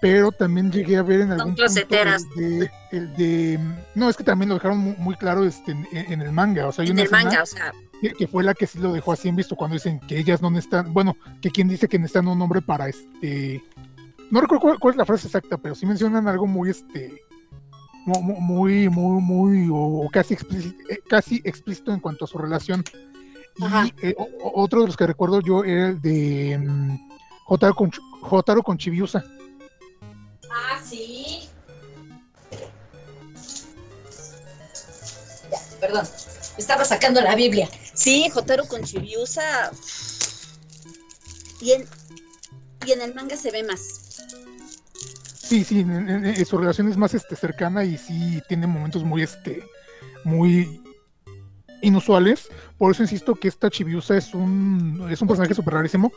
pero también llegué a ver en algún punto el de, el de- no, es que también lo dejaron muy, muy claro este, en, en el manga, o sea, hay En una el manga, o sea, que, que fue la que sí lo dejó así en visto cuando dicen que ellas no necesitan, bueno, que quien dice que necesitan un nombre para este, no recuerdo cuál, cuál es la frase exacta, pero sí mencionan algo muy este, muy, muy, muy, o casi explícito, eh, casi explícito en cuanto a su relación. Ajá. Y eh, otro de los que recuerdo yo era el de mm, Jotaro con, Jotaro con Chibiusa. Ah, sí. Ya, perdón. Estaba sacando la Biblia. Sí, Jotaro con Chibiusa. Y en, y en el manga se ve más. Sí, sí, en- en- en- su relación es más este, cercana y sí tiene momentos muy, este, muy inusuales. Por eso insisto que esta Chibiusa es un, es un personaje súper rarísimo.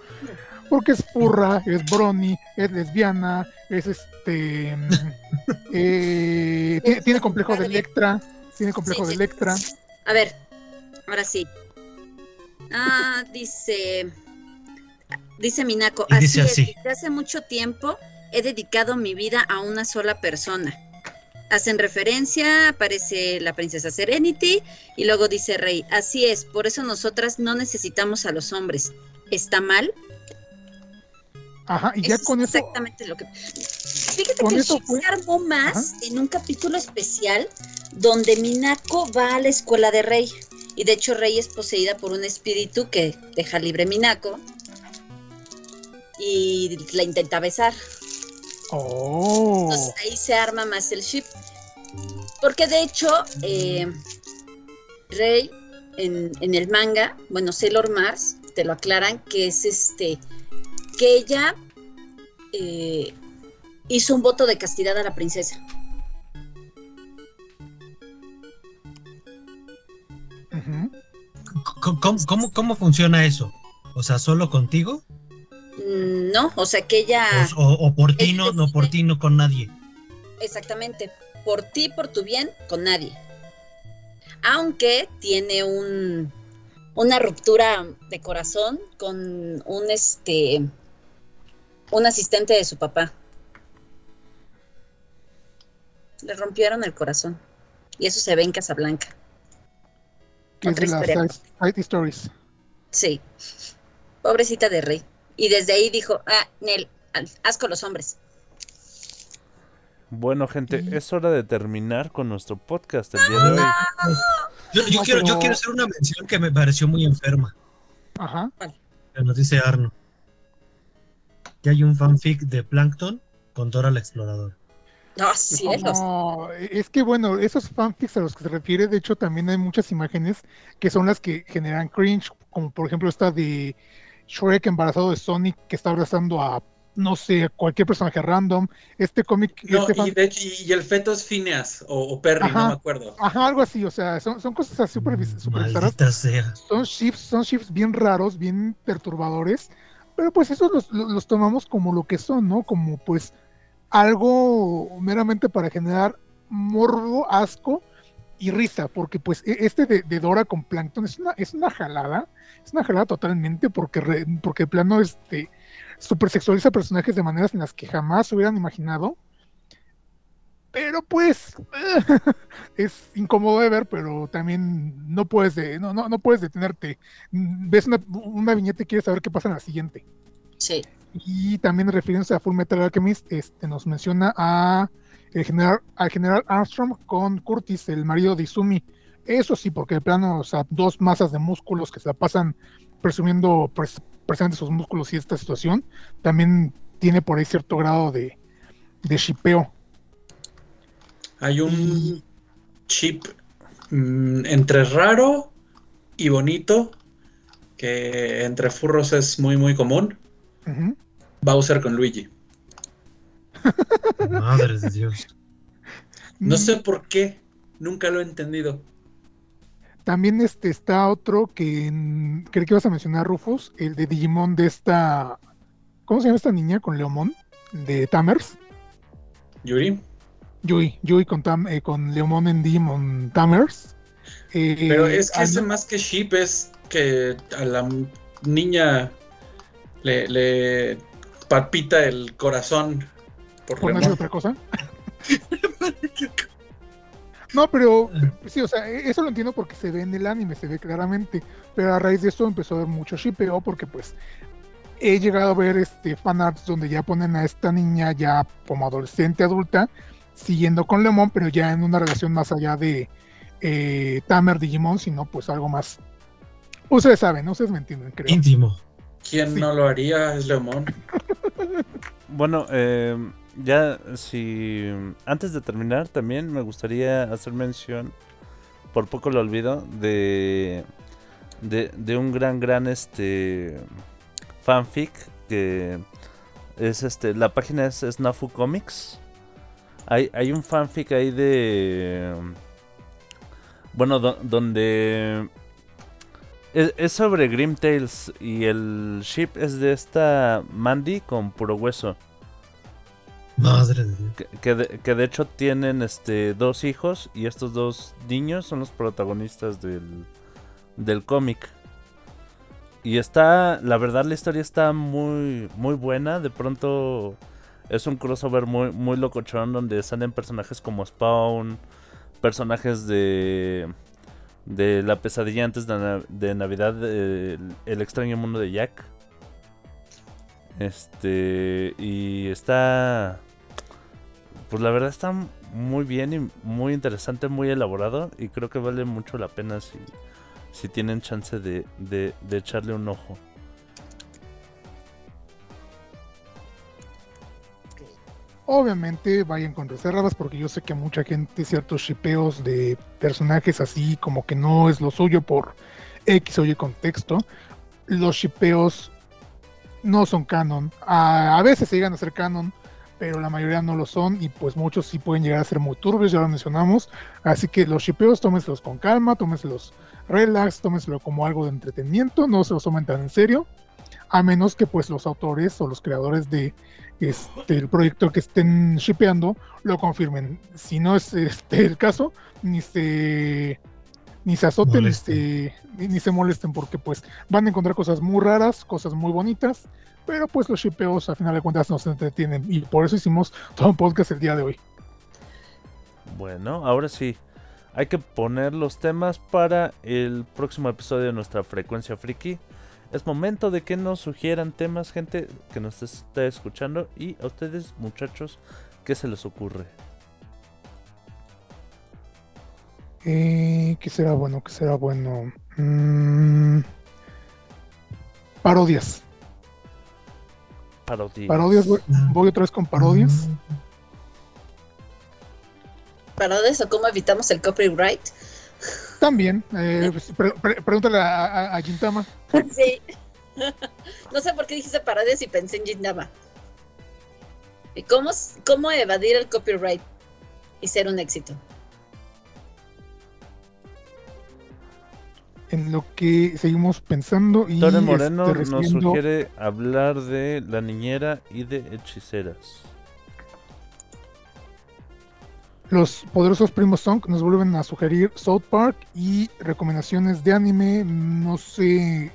Porque es furra, es brony, es lesbiana, es este. eh, tiene, tiene complejo de Electra. Tiene complejo Sí, de. Electra. A ver, ahora sí. Ah, dice. Dice Minako. Y Así, dice es, desde hace mucho tiempo he dedicado mi vida a una sola persona. Hacen referencia, aparece la princesa Serenity y luego dice Rey. Así es, por eso nosotras no necesitamos a los hombres. ¿Está mal? Ajá, y ya Eso con es eso. exactamente lo que. Fíjate que ship fue- se armó más en un capítulo especial donde Minako va a la escuela de Rey. Y de hecho, Rey es poseída por un espíritu que deja libre Minako. Y la intenta besar. Oh. Entonces ahí se arma más el ship. Porque de hecho, eh, Rey en, en el manga, bueno, Sailor Mars, te lo aclaran, que es este, que ella eh, hizo un voto de castidad a la princesa. Ujú. ¿Cómo, cómo- cómo, cómo funciona eso? O sea, ¿solo contigo? Mm, No, o sea que ella, O, por ti no, no por ti no con nadie. exactamente, por ti, por tu bien, con nadie. Aunque tiene un una ruptura de corazón con un este un asistente de su papá. Le rompieron el corazón. Y eso se ve en Casablanca. Otra historia. side, side stories. Sí. Pobrecita de Rey. Y desde ahí dijo, ah, Nel, al- asco los hombres. Bueno, gente, es hora de terminar con nuestro podcast el día de hoy. Yo, yo No, quiero, yo quiero hacer una mención que me pareció muy enferma. Ajá. Que nos dice Arno. Ya hay un fanfic de Plankton con Dora la Exploradora. No, cielos. No, es que bueno, esos fanfics a los que se refiere, de hecho también hay muchas imágenes que son las que generan cringe, como por ejemplo esta de Shrek embarazado de Sonic que está abrazando a, no sé, cualquier personaje random. Este cómic... No, este y, de hecho, y, el feto es Phineas o, o Perry, Ajá. no me acuerdo. Ajá, algo así, o sea, son, son cosas así súper. Maldita sea. Son shifts, son shifts bien raros, bien perturbadores, pero pues esos los, los- los tomamos como lo que son, ¿no? Como pues algo meramente para generar morbo, asco y risa, porque pues e- este de, de Dora con Plankton es una, es una jalada, es una jalada totalmente porque, re- porque de plano este super sexualiza personajes de maneras en las que jamás hubieran imaginado. Pero pues es incómodo de ver, pero también no puedes de- no, no, no puedes detenerte. Ves una, una viñeta y quieres saber qué pasa en la siguiente. Sí. Y también refiriéndose a Full Metal Alchemist, este, nos menciona a el general, al general Armstrong con Curtis, el marido de Izumi. Eso sí, porque de plano, o sea, dos masas de músculos que se la pasan presumiendo pres- precisamente sus músculos y esta situación, también tiene por ahí cierto grado de, de shipeo. Hay un chip mm, entre raro y bonito que entre furros es muy muy común. Ujú. Bowser con Luigi. Madre de Dios. No Mm, sé por qué, nunca lo he entendido. También este está otro que mm, creo que ibas a mencionar, Rufus, el de Digimon de esta. ¿Cómo se llama esta niña con Leomon? De Tamers. Yuri. Yui, Yui con, Tam, eh, con Leomon en Digimon Tamers. Eh, Pero es que ah, ese no, más que ship es que a la niña le, le palpita el corazón por por no decir otra cosa. No, pero sí, o sea, e- eso lo entiendo porque se ve en el anime, se ve claramente. Pero a raíz de esto empezó a haber mucho shipeo porque pues he llegado a ver este fanarts donde ya ponen a esta niña ya como adolescente adulta siguiendo con Lemon, pero ya en una relación más allá de eh, Tamer Digimon, sino pues algo más. Ustedes saben, ¿no? Ustedes me entienden, creo. Íntimo. ¿Quién Sí. no lo haría? Es Lemon. Bueno, eh, ya si antes de terminar también me gustaría hacer mención, por poco lo olvido, de, de, un gran, gran este fanfic que es este, la página es Snafu Comics. Hay, hay un fanfic ahí de... Bueno, do- donde... Es, es sobre Grim Tales y el ship es de esta Mandy con puro hueso. Madre de Dios. Que, que de, hecho tienen este dos hijos y estos dos niños son los protagonistas del, del cómic. Y está, la verdad la historia está muy, muy buena. De pronto es un crossover muy, muy locochón donde salen personajes como Spawn, personajes de, de La pesadilla antes de, de Navidad, El extraño mundo de Jack. Este, y está, pues la verdad está muy bien y muy interesante, muy elaborado y creo que vale mucho la pena si, tienen chance de, de, de echarle un ojo. Obviamente vayan con reservas porque yo sé que mucha gente ciertos shipeos de personajes así como que no es lo suyo por X o Y contexto. Los shipeos no son canon. A, a veces se llegan a ser canon, pero la mayoría no lo son y pues muchos sí pueden llegar a ser muy turbios, ya lo mencionamos. Así que los shipeos tómenselos con calma, tómenselos relax, tómenselo como algo de entretenimiento, no se los tomen tan en serio. A menos que pues los autores o los creadores de este, el proyecto que estén shipeando lo confirmen. Si no es este el caso, ni se ni se azoten, Molesten. se, ni, ni se molesten, porque pues van a encontrar cosas muy raras, cosas muy bonitas, pero pues los shipeos a final de cuentas nos entretienen y por eso hicimos todo un podcast el día de hoy. Bueno, ahora sí. Hay que poner los temas para el próximo episodio de nuestra frecuencia friki. Es momento de que nos sugieran temas, gente que nos esté escuchando. Y a ustedes, muchachos, ¿qué se les ocurre? Eh, ¿Qué será bueno? ¿Qué será bueno? Mm, parodias. Parodias. Parodias, voy, voy otra vez con parodias. ¿Parodias o cómo evitamos el copyright? También, eh, pues, pre- pre- pregúntale a, a, a Gintama. Sí. no sé por qué dijiste parodias y pensé en Gindama. ¿Y cómo, cómo evadir el copyright y ser un éxito? En lo que seguimos pensando y Tore Moreno este, nos sugiere hablar de la niñera y de hechiceras. Los poderosos primos Song nos vuelven a sugerir South Park y recomendaciones de anime. No sé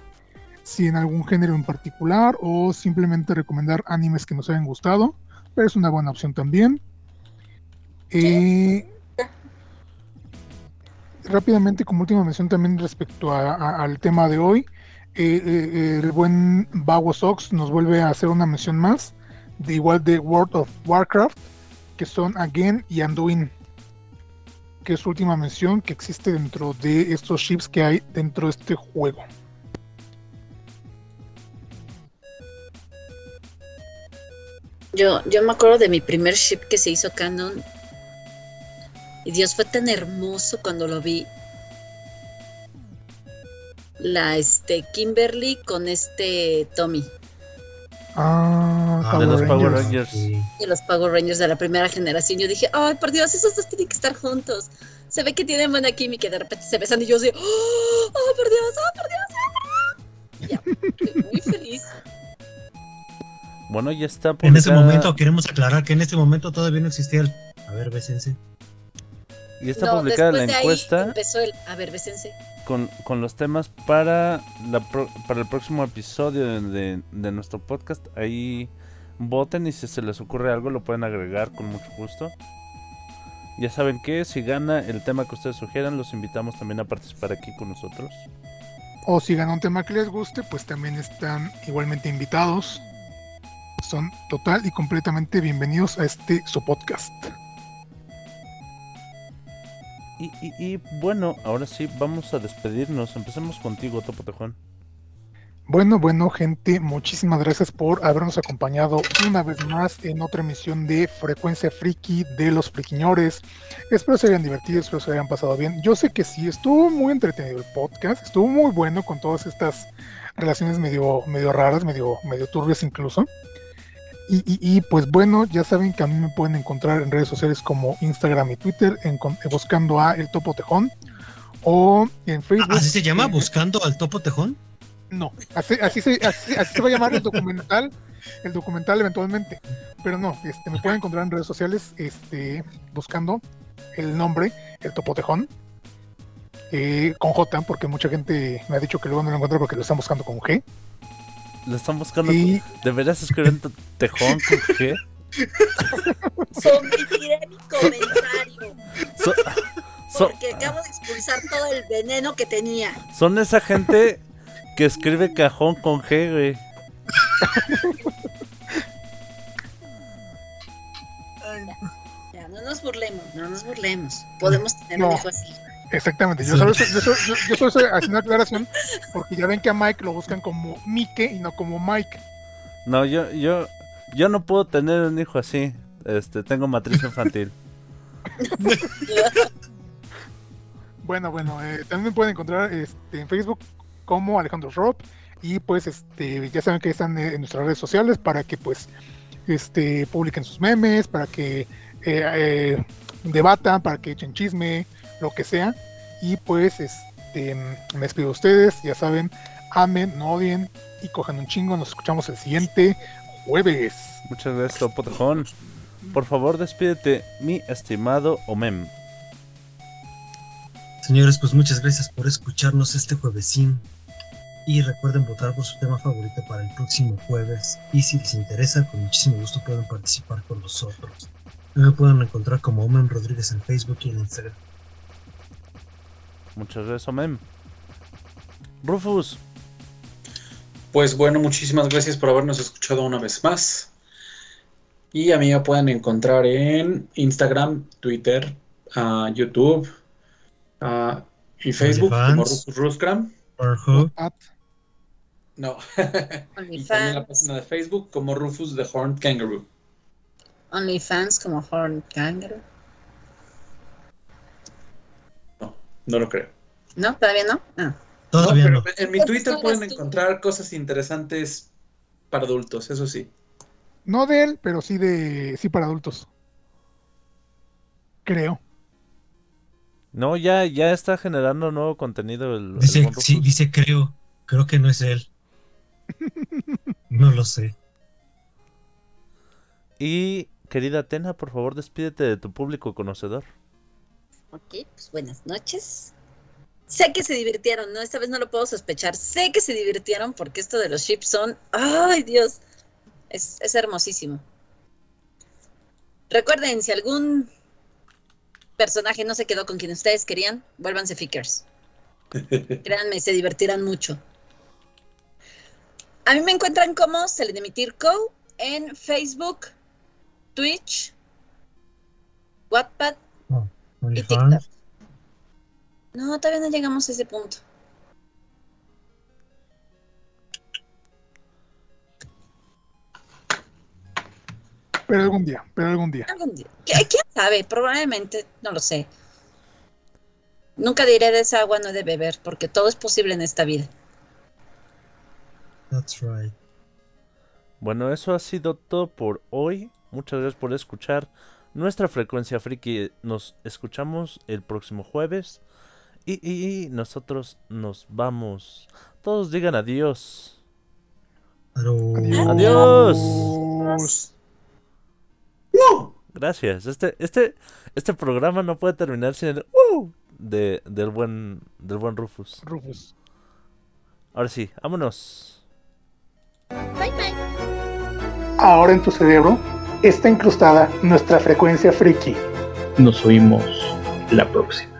si en algún género en particular o simplemente recomendar animes que nos hayan gustado, pero es una buena opción también. Eh, rápidamente, como última mención también respecto al tema de hoy, eh, eh, el buen Bago Sox nos vuelve a hacer una mención más, de igual de World of Warcraft que son Again y Anduin, que es su última mención que existe dentro de estos ships que hay dentro de este juego. Yo, yo me acuerdo de mi primer ship que se hizo canon. Y Dios fue tan hermoso cuando lo vi. La este Kimberly con este Tommy Ah, Ah, de los Power Rangers. Rangers. Sí. de los Power Rangers de la primera generación. Yo dije, ay, por Dios, esos dos tienen que estar juntos. Se ve que tienen buena química y de repente se besan y yo así, oh, oh, por Dios, oh, por Dios, oh, por Dios. Y ya, estoy muy feliz. Bueno, ya está En ese publicada- momento queremos aclarar que en este momento todavía no existía el. A ver, bésense. Y está No, publicada la de ahí encuesta empezó el, a ver, bésense. con, con los temas para, la pro- para el próximo episodio de, de- de nuestro podcast. Ahí voten y si se les ocurre algo lo pueden agregar con mucho gusto. Ya saben que si gana el tema que ustedes sugieran, los invitamos también a participar aquí con nosotros. O si gana un tema que les guste, pues también están igualmente invitados. Son total y completamente bienvenidos a este su podcast. Y, y- y, bueno, ahora sí, vamos a despedirnos. Empecemos contigo, Topo Tejón. Bueno, bueno, gente, muchísimas gracias por habernos acompañado una vez más en otra emisión de Frecuencia Friki de los Friquiñores. Espero se hayan divertido, espero se hayan pasado bien. Yo sé que sí, estuvo muy entretenido el podcast, estuvo muy bueno con todas estas relaciones medio, medio raras, medio, medio turbias incluso. Y, y- y, pues bueno, ya saben que a mí me pueden encontrar en redes sociales como Instagram y Twitter, en- con- buscando a El Topo Tejón, o en Facebook. ¿Así se llama? eh, ¿Buscando al topo tejón? no, así, así, se, así, así se va a llamar el documental, el documental eventualmente. Pero no, este, me pueden encontrar en redes sociales este, buscando el nombre, el Topotejón, eh, con J, porque mucha gente me ha dicho que luego no lo encuentra porque lo están buscando con G. Le están buscando. Y ¿Deberías escribir Tejón con G? Omitiré mi comentario So- so- porque acabo de expulsar todo el veneno que tenía. son esa gente que escribe cajón con G, güey. Ya, no nos burlemos, no nos burlemos. Podemos tener No. un hijo así. Exactamente, yo solo, estoy- yo, solo- yo- yo solo estoy haciendo una aclaración porque ya ven que a Mike lo buscan como Mike y no como Mike. No, yo, yo, yo no puedo tener un hijo así. Este, tengo matriz infantil. Bueno, bueno, eh, también me pueden encontrar este, en Facebook como Alejandro Rob y pues este ya saben que están eh, en nuestras redes sociales para que pues este publiquen sus memes, para que eh, eh, debatan, para que echen chisme, lo que sea. Y pues este me despido de ustedes, ya saben, amen, no odien y cojan un chingo. Nos escuchamos el siguiente jueves. Muchas gracias, Topo Tejón. Por favor, despídete, mi estimado Omem. Señores, pues muchas gracias por escucharnos este juevesín. Y recuerden votar por su tema favorito para el próximo jueves. Y si les interesa, con muchísimo gusto pueden participar con nosotros. Me pueden encontrar como Omen Rodríguez en Facebook y en Instagram. Muchas gracias, Omem. Rufus, Pues bueno, muchísimas gracias por habernos escuchado una vez más. Y a mí me pueden encontrar en Instagram, Twitter, ah, YouTube ah, y Facebook como OnlyFans. Rufus No. y también la página de Facebook como Rufus the Horned Kangaroo. OnlyFans como Horn Kangaroo. No, no lo creo. ¿No? ¿Todavía no? Ah. Todavía pero no. en mi Twitter pueden encontrar cosas interesantes para adultos, eso sí. No de él, pero sí de sí para adultos. Creo. No, ya, ya está generando nuevo contenido el, Dice, sí, dice creo. Creo que no es él. No lo sé. Y querida Atena, por favor, despídete de tu público conocedor. Ok, pues buenas noches. Sé que se divirtieron, ¿no? Esta vez no lo puedo sospechar. Sé que se divirtieron porque esto de los ships son. ¡Ay, Dios! Es, es hermosísimo. Recuerden, si algún personaje no se quedó con quien ustedes querían, vuélvanse Fickers. Créanme, se divertirán mucho. A mí me encuentran como Selenemitir Co. en Facebook, Twitch, Wattpad y TikTok. OnlyFans. No, todavía no llegamos a ese punto. Pero algún día, pero algún día. Algún día. ¿Qui- ¿Quién sabe? Probablemente, no lo sé. Nunca diré de esa agua no he de beber, porque todo es posible en esta vida. That's right. Bueno, eso ha sido todo por hoy. Muchas gracias por escuchar nuestra frecuencia friki. Nos escuchamos el próximo jueves. Y, y- y nosotros nos vamos. Todos digan adiós. Pero... Adiós. Adiós. Gracias. Este, este, este programa no puede terminar sin el ¡uh! de, del buen del buen Rufus. Rufus. Ahora sí, vámonos. Bye bye. Ahora en tu cerebro está incrustada nuestra frecuencia friki. Nos oímos la próxima.